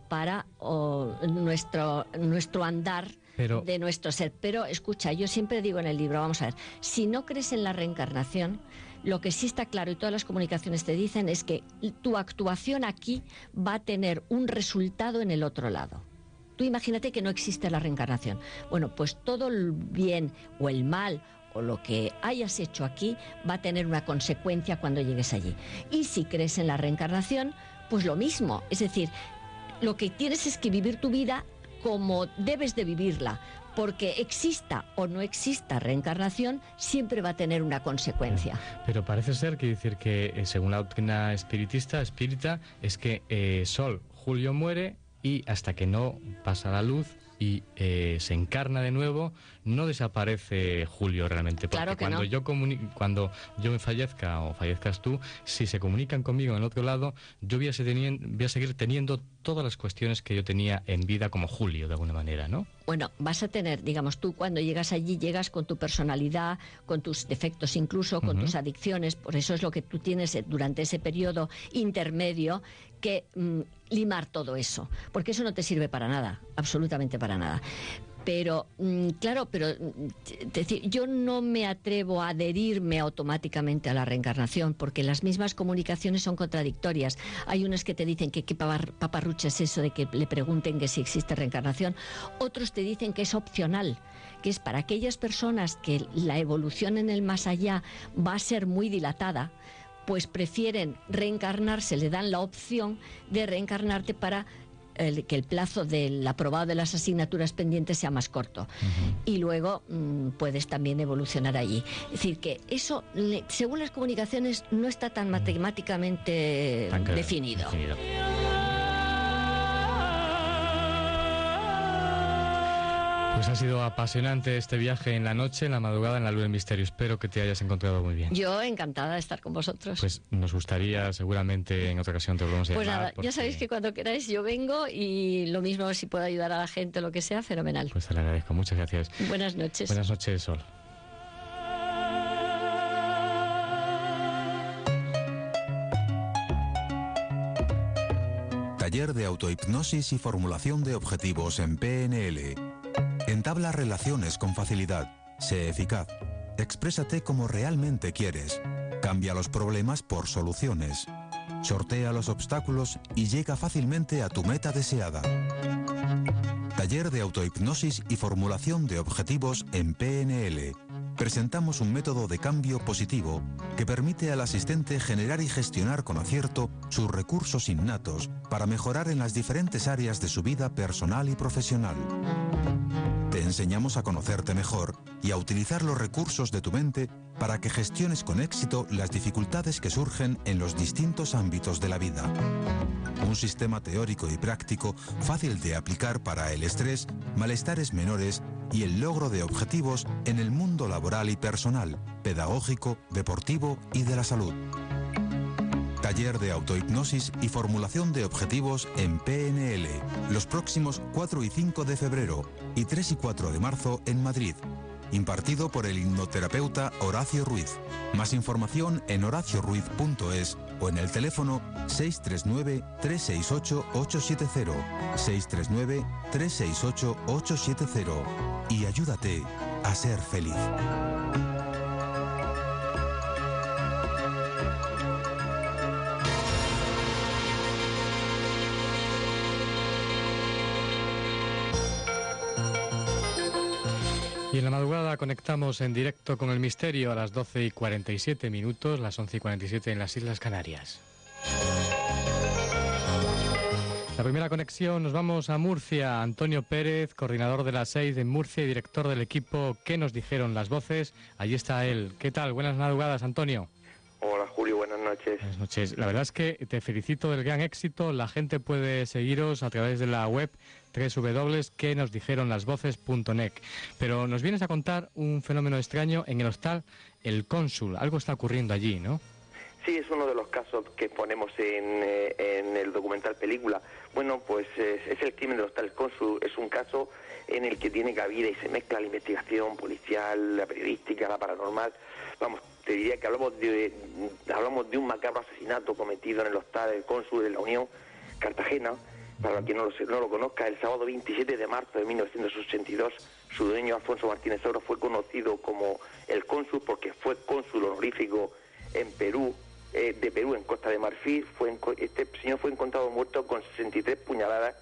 para o, nuestro, nuestro andar Pero- de nuestro ser. Pero escucha, yo siempre digo en el libro, vamos a ver, si no crees en la reencarnación, lo que sí está claro y todas las comunicaciones te dicen es que tu actuación aquí va a tener un resultado en el otro lado. Tú imagínate que no existe la reencarnación. Bueno, pues todo el bien o el mal o lo que hayas hecho aquí va a tener una consecuencia cuando llegues allí. Y si crees en la reencarnación, pues lo mismo. Es decir, lo que tienes es que vivir tu vida como debes de vivirla, porque exista o no exista reencarnación, siempre va a tener una consecuencia. Pero parece ser que decir que eh, según la doctrina espiritista, espírita, es que eh, Sol, Julio muere y hasta que no pasa la luz y eh, se encarna de nuevo, no desaparece Julio realmente. Porque Claro que cuando no. yo cuando yo me fallezca o fallezcas tú, si se comunican conmigo en el otro lado, yo voy a, voy a seguir teniendo todas las cuestiones que yo tenía en vida como Julio, de alguna manera, ¿no? Bueno, vas a tener, digamos, tú cuando llegas allí llegas con tu personalidad, con tus defectos incluso, con tus adicciones, por eso es lo que tú tienes eh, durante ese periodo intermedio que mm, limar todo eso, porque eso no te sirve para nada, absolutamente para nada. Pero, mm, claro, pero mm, decir, yo no me atrevo a adherirme automáticamente a la reencarnación, porque las mismas comunicaciones son contradictorias. Hay unas que te dicen que qué papar- paparrucha es eso de que le pregunten que si existe reencarnación, otros te dicen que es opcional, que es para aquellas personas que la evolución en el más allá va a ser muy dilatada, pues prefieren reencarnarse, le dan la opción de reencarnarte para el- que el plazo del aprobado de las asignaturas pendientes sea más corto. Y luego mm, puedes también evolucionar allí. Es decir, que eso, le- según las comunicaciones, no está tan matemáticamente Tan definido. Pues ha sido apasionante este viaje en la noche, en la madrugada, en la luz del misterio. Espero que te hayas encontrado muy bien. Yo encantada de estar con vosotros. Pues nos gustaría, seguramente en otra ocasión te volvemos a Pues llamar. nada, porque- ya sabéis que cuando queráis yo vengo y lo mismo si puedo ayudar a la gente o lo que sea, fenomenal. Pues te lo agradezco, muchas gracias. Buenas noches. Buenas noches, Sol. Taller de autohipnosis y formulación de objetivos en PNL. Entabla relaciones con facilidad. Sé eficaz. Exprésate como realmente quieres. Cambia los problemas por soluciones. Sortea los obstáculos y llega fácilmente a tu meta deseada. Taller de autohipnosis y formulación de objetivos en PNL. Presentamos un método de cambio positivo que permite al asistente generar y gestionar con acierto sus recursos innatos para mejorar en las diferentes áreas de su vida personal y profesional. Enseñamos a conocerte mejor y a utilizar los recursos de tu mente para que gestiones con éxito las dificultades que surgen en los distintos ámbitos de la vida. Un sistema teórico y práctico fácil de aplicar para el estrés, malestares menores y el logro de objetivos en el mundo laboral y personal, pedagógico, deportivo y de la salud. Taller de autohipnosis y formulación de objetivos en PNL, los próximos 4 y 5 de febrero y 3 y 4 de marzo en Madrid. Impartido por el hipnoterapeuta Horacio Ruiz. Más información en horacioruiz.es o en el teléfono 639-368-870. 639-368-870. Y ayúdate a ser feliz. Y en la madrugada conectamos en directo con el misterio a las 12 y 47 minutos, las 11 y 47 en las Islas Canarias. La primera conexión nos vamos a Murcia. Antonio Pérez, coordinador de la SEID en Murcia y director del equipo ¿Qué nos dijeron las voces? Allí está él. ¿Qué tal? Buenas madrugadas, Antonio. Hola Julio, buenas noches. Buenas noches. La verdad es que te felicito del gran éxito. La gente puede seguiros a través de la web www.quenosdijeronlasvoces.net. Pero nos vienes a contar un fenómeno extraño en el hostal El Cónsul. Algo está ocurriendo allí, ¿no? Sí, es uno de los casos que ponemos en, eh, en el documental película. Bueno, pues eh, es el crimen del hostal El Cónsul. Es un caso en el que tiene cabida y se mezcla la investigación policial, la periodística, la paranormal. Vamos, te diría que hablamos de, hablamos de un macabro asesinato cometido en el hostal del cónsul de la Unión, Cartagena. Para quien no lo, no lo conozca, el sábado 27 de marzo de 1982, su dueño Alfonso Martínez Oro fue conocido como el cónsul porque fue cónsul honorífico en Perú, eh, de Perú en Costa de Marfil. Fue este señor fue encontrado muerto con 63 puñaladas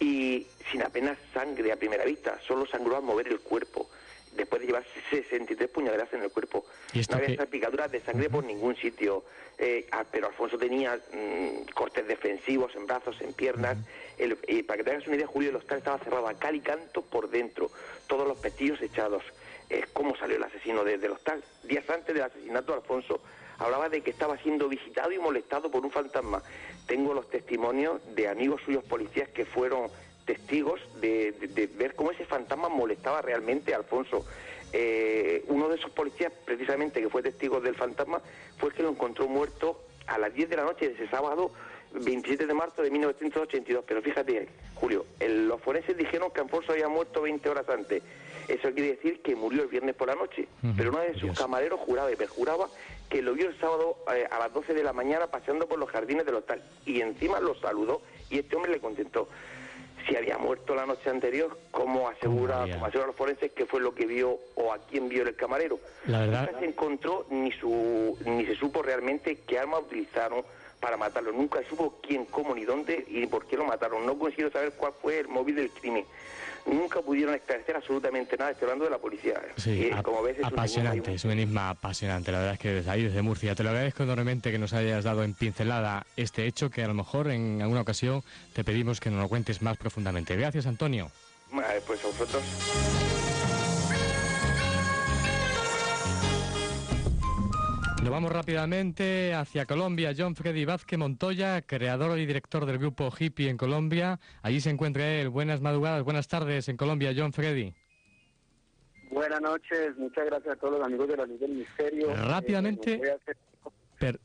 y sin apenas sangre a primera vista, solo sangró al mover el cuerpo después de llevar 63 puñaladas en el cuerpo. no había que... picaduras de sangre por ningún sitio, eh, ah, pero Alfonso tenía mm, cortes defensivos en brazos, en piernas. el, y para que te hagas una idea, Julio, el hostal estaba cerrado a cal y canto por dentro, todos los pestillos echados. Es como salió el asesino desde el hostal. Días antes del asesinato de Alfonso, hablaba de que estaba siendo visitado y molestado por un fantasma. Tengo los testimonios de amigos suyos policías que fueron testigos de, ver cómo ese fantasma molestaba realmente a Alfonso. Eh, uno de esos policías, precisamente, que fue testigo del fantasma, fue el que lo encontró muerto a las 10 de la noche de ese sábado 27 de marzo de 1982. Pero fíjate, Julio, los forenses dijeron que Alfonso había muerto 20 horas antes. Eso quiere decir que murió el viernes por la noche. Pero uno de sus camareros juraba y perjuraba que lo vio el sábado eh, a las 12 de la mañana paseando por los jardines del hotel. Y encima lo saludó y este hombre le contestó si había muerto la noche anterior, como asegura, como asegura los forenses que fue lo que vio o a quién vio el camarero. La verdad. Nunca se encontró ni su ni se supo realmente qué arma utilizaron para matarlo. Nunca supo quién, cómo, ni dónde y por qué lo mataron. No consiguieron saber cuál fue el móvil del crimen nunca pudieron esclarecer absolutamente nada, estoy hablando de la policía. Sí, como ves, es apasionante, es un enigma apasionante, la verdad es que desde ahí, desde Murcia. Te lo agradezco enormemente que nos hayas dado en pincelada este hecho, que a lo mejor en alguna ocasión te pedimos que nos lo cuentes más profundamente. Gracias, Antonio. Pues a vosotros. Nos vamos rápidamente hacia Colombia. John Freddy Vázquez Montoya, creador y director del grupo Hippie en Colombia. Allí se encuentra él. Buenas madrugadas, buenas tardes en Colombia, John Freddy. Buenas noches, muchas gracias a todos los amigos de la Luz del Misterio. Rápidamente, eh,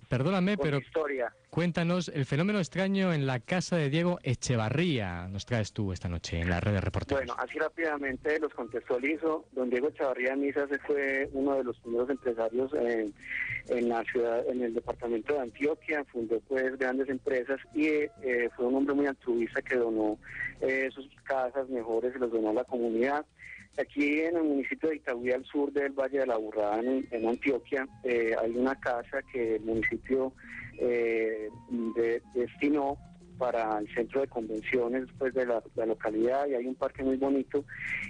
perdóname, pero historia. cuéntanos el fenómeno extraño en la casa de Diego Echevarría. Nos traes tú esta noche en la red de reporteros. Bueno, así rápidamente los contextualizo. Don Diego Echevarría Misas fue uno de los primeros empresarios en, en, la ciudad, en el departamento de Antioquia. Fundó pues grandes empresas y eh, fue un hombre muy altruista que donó eh, sus casas mejores y los donó a la comunidad. Aquí en el municipio de Itagüí, al sur del Valle de la Burrada, en, Antioquia, eh, hay una casa que el municipio eh, destinó para el centro de convenciones pues, de la, localidad y hay un parque muy bonito.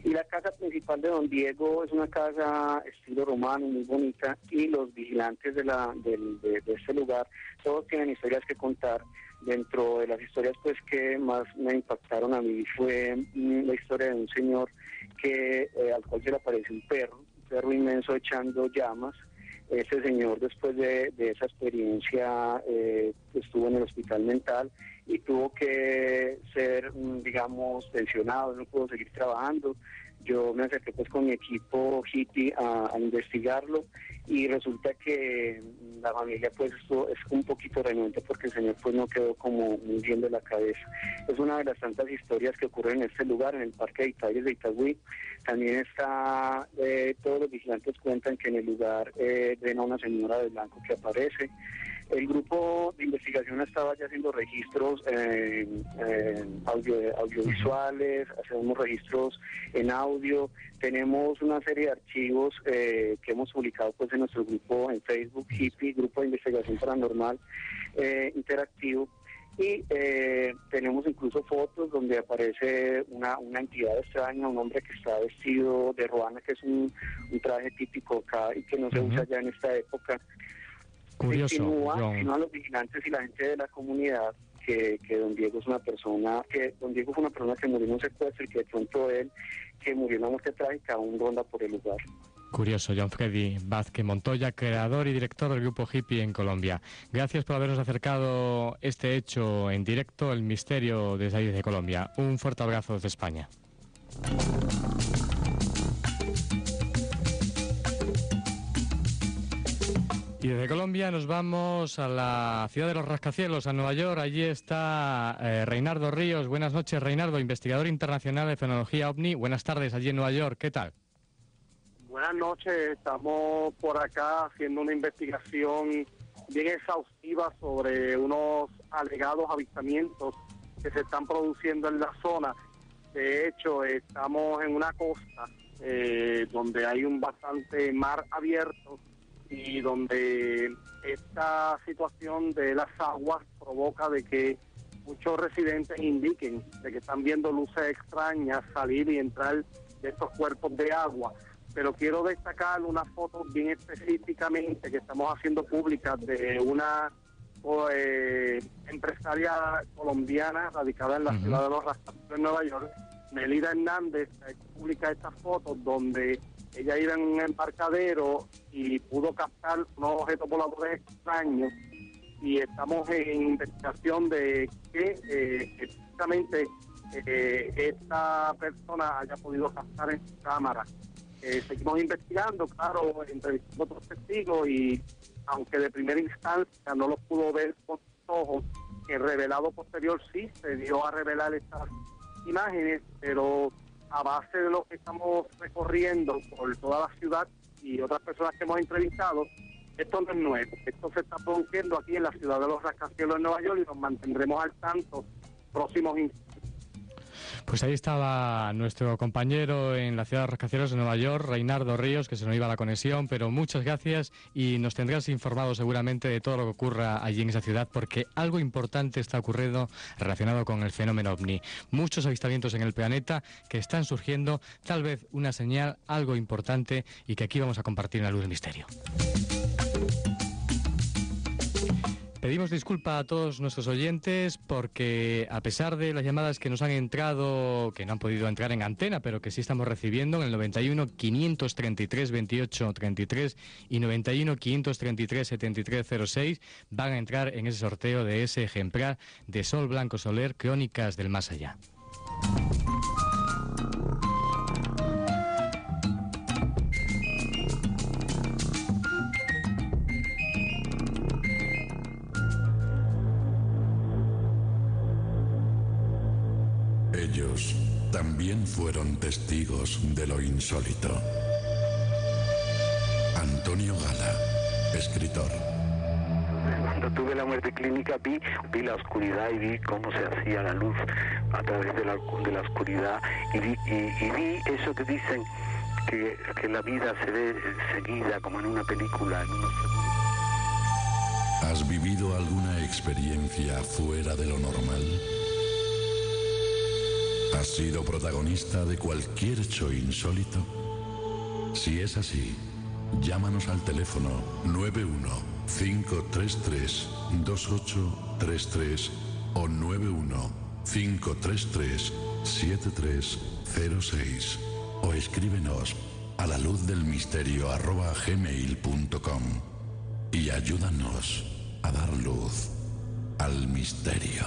Y la casa principal de don Diego es una casa estilo romano, muy bonita, y los vigilantes de, la, de, de este lugar, todos tienen historias que contar. Dentro de las historias pues que más me impactaron a mí fue mm, la historia de un señor que eh, al cual se le aparece un perro, un perro inmenso echando llamas. Ese señor después de, esa experiencia eh, estuvo en el hospital mental y tuvo que ser, mm, digamos, pensionado, no pudo seguir trabajando. Yo me acerqué pues con mi equipo hippie a, investigarlo y resulta que la familia pues es un poquito renuente porque el señor pues no quedó como muy bien de la cabeza. Es una de las tantas historias que ocurren en este lugar, en el Parque de Italia de Itagüí. También está, eh, todos los vigilantes cuentan que en el lugar eh, ven a una señora de blanco que aparece. El grupo de investigación estaba ya haciendo registros audiovisuales, hacemos registros en audio, tenemos una serie de archivos eh, que hemos publicado pues en nuestro grupo en Facebook, HIPPY, Grupo de Investigación Paranormal eh, Interactivo, y eh, tenemos incluso fotos donde aparece una, una entidad extraña, un hombre que está vestido de ruana, que es un, traje típico acá y que no se usa ya en esta época. Curioso. Sino a los vigilantes y la gente de la comunidad que, que, don Diego es una persona, que don Diego fue una persona que murió en un secuestro y que de pronto él, que murió en una muerte trágica, aún ronda por el lugar. Curioso, John Freddy Vázquez Montoya, creador y director del grupo Hippie en Colombia. Gracias por habernos acercado este hecho en directo, el misterio desde ahí desde Colombia. Un fuerte abrazo desde España. Y desde Colombia nos vamos a la ciudad de los rascacielos, a Nueva York. Allí está eh, Ríos. Buenas noches, Reinardo, investigador internacional de fenomenología OVNI. Buenas tardes allí en Nueva York. ¿Qué tal? Buenas noches, estamos por acá haciendo una investigación bien exhaustiva sobre unos alegados avistamientos que se están produciendo en la zona. De hecho, estamos en una costa eh, donde hay un bastante mar abierto y donde esta situación de las aguas provoca de que muchos residentes indiquen de que están viendo luces extrañas salir y entrar de estos cuerpos de agua. Pero quiero destacar una foto bien específicamente que estamos haciendo pública de una eh, empresaria colombiana radicada en la ciudad de Los Rascacielos, en Nueva York, Melida Hernández, eh, publica estas fotos donde ella iba en un embarcadero y pudo captar unos objetos voladores extraños y estamos en investigación de que eh, exactamente eh, esta persona haya podido captar en su cámara. Eh, seguimos investigando, claro, entrevistando otros testigos y aunque de primera instancia no lo pudo ver con sus ojos, el revelado posterior sí se dio a revelar estas imágenes, pero a base de lo que estamos recorriendo por toda la ciudad y otras personas que hemos entrevistado, esto no es nuevo. Esto se está produciendo aquí en la ciudad de los rascacielos en Nueva York y nos mantendremos al tanto próximos instantes. Pues ahí estaba nuestro compañero en la ciudad de Rascacielos de Nueva York, Reinardo Ríos, que se nos iba la conexión, pero muchas gracias y nos tendrás informado seguramente de todo lo que ocurra allí en esa ciudad, porque algo importante está ocurriendo relacionado con el fenómeno ovni. Muchos avistamientos en el planeta que están surgiendo, tal vez una señal, algo importante y que aquí vamos a compartir en la luz del misterio. Pedimos disculpa a todos nuestros oyentes porque a pesar de las llamadas que nos han entrado, que no han podido entrar en antena, pero que sí estamos recibiendo en el 91 533 28 33 y 91 533 73 06, van a entrar en ese sorteo de ese ejemplar de Sol Blanco Soler Crónicas del Más Allá. También fueron testigos de lo insólito. Antonio Gala, escritor. Cuando tuve la muerte clínica vi, vi la oscuridad y vi cómo se hacía la luz a través de la, de la oscuridad y vi, y, y vi eso que dicen que, que la vida se ve seguida como en una película, en unos ¿Has vivido alguna experiencia fuera de lo normal? ¿Has sido protagonista de cualquier hecho insólito? Si es así, llámanos al teléfono 91 533 2833 o 91 533 7306 o escríbenos a la luz del misterio arroba gmail.com y ayúdanos a dar luz al misterio.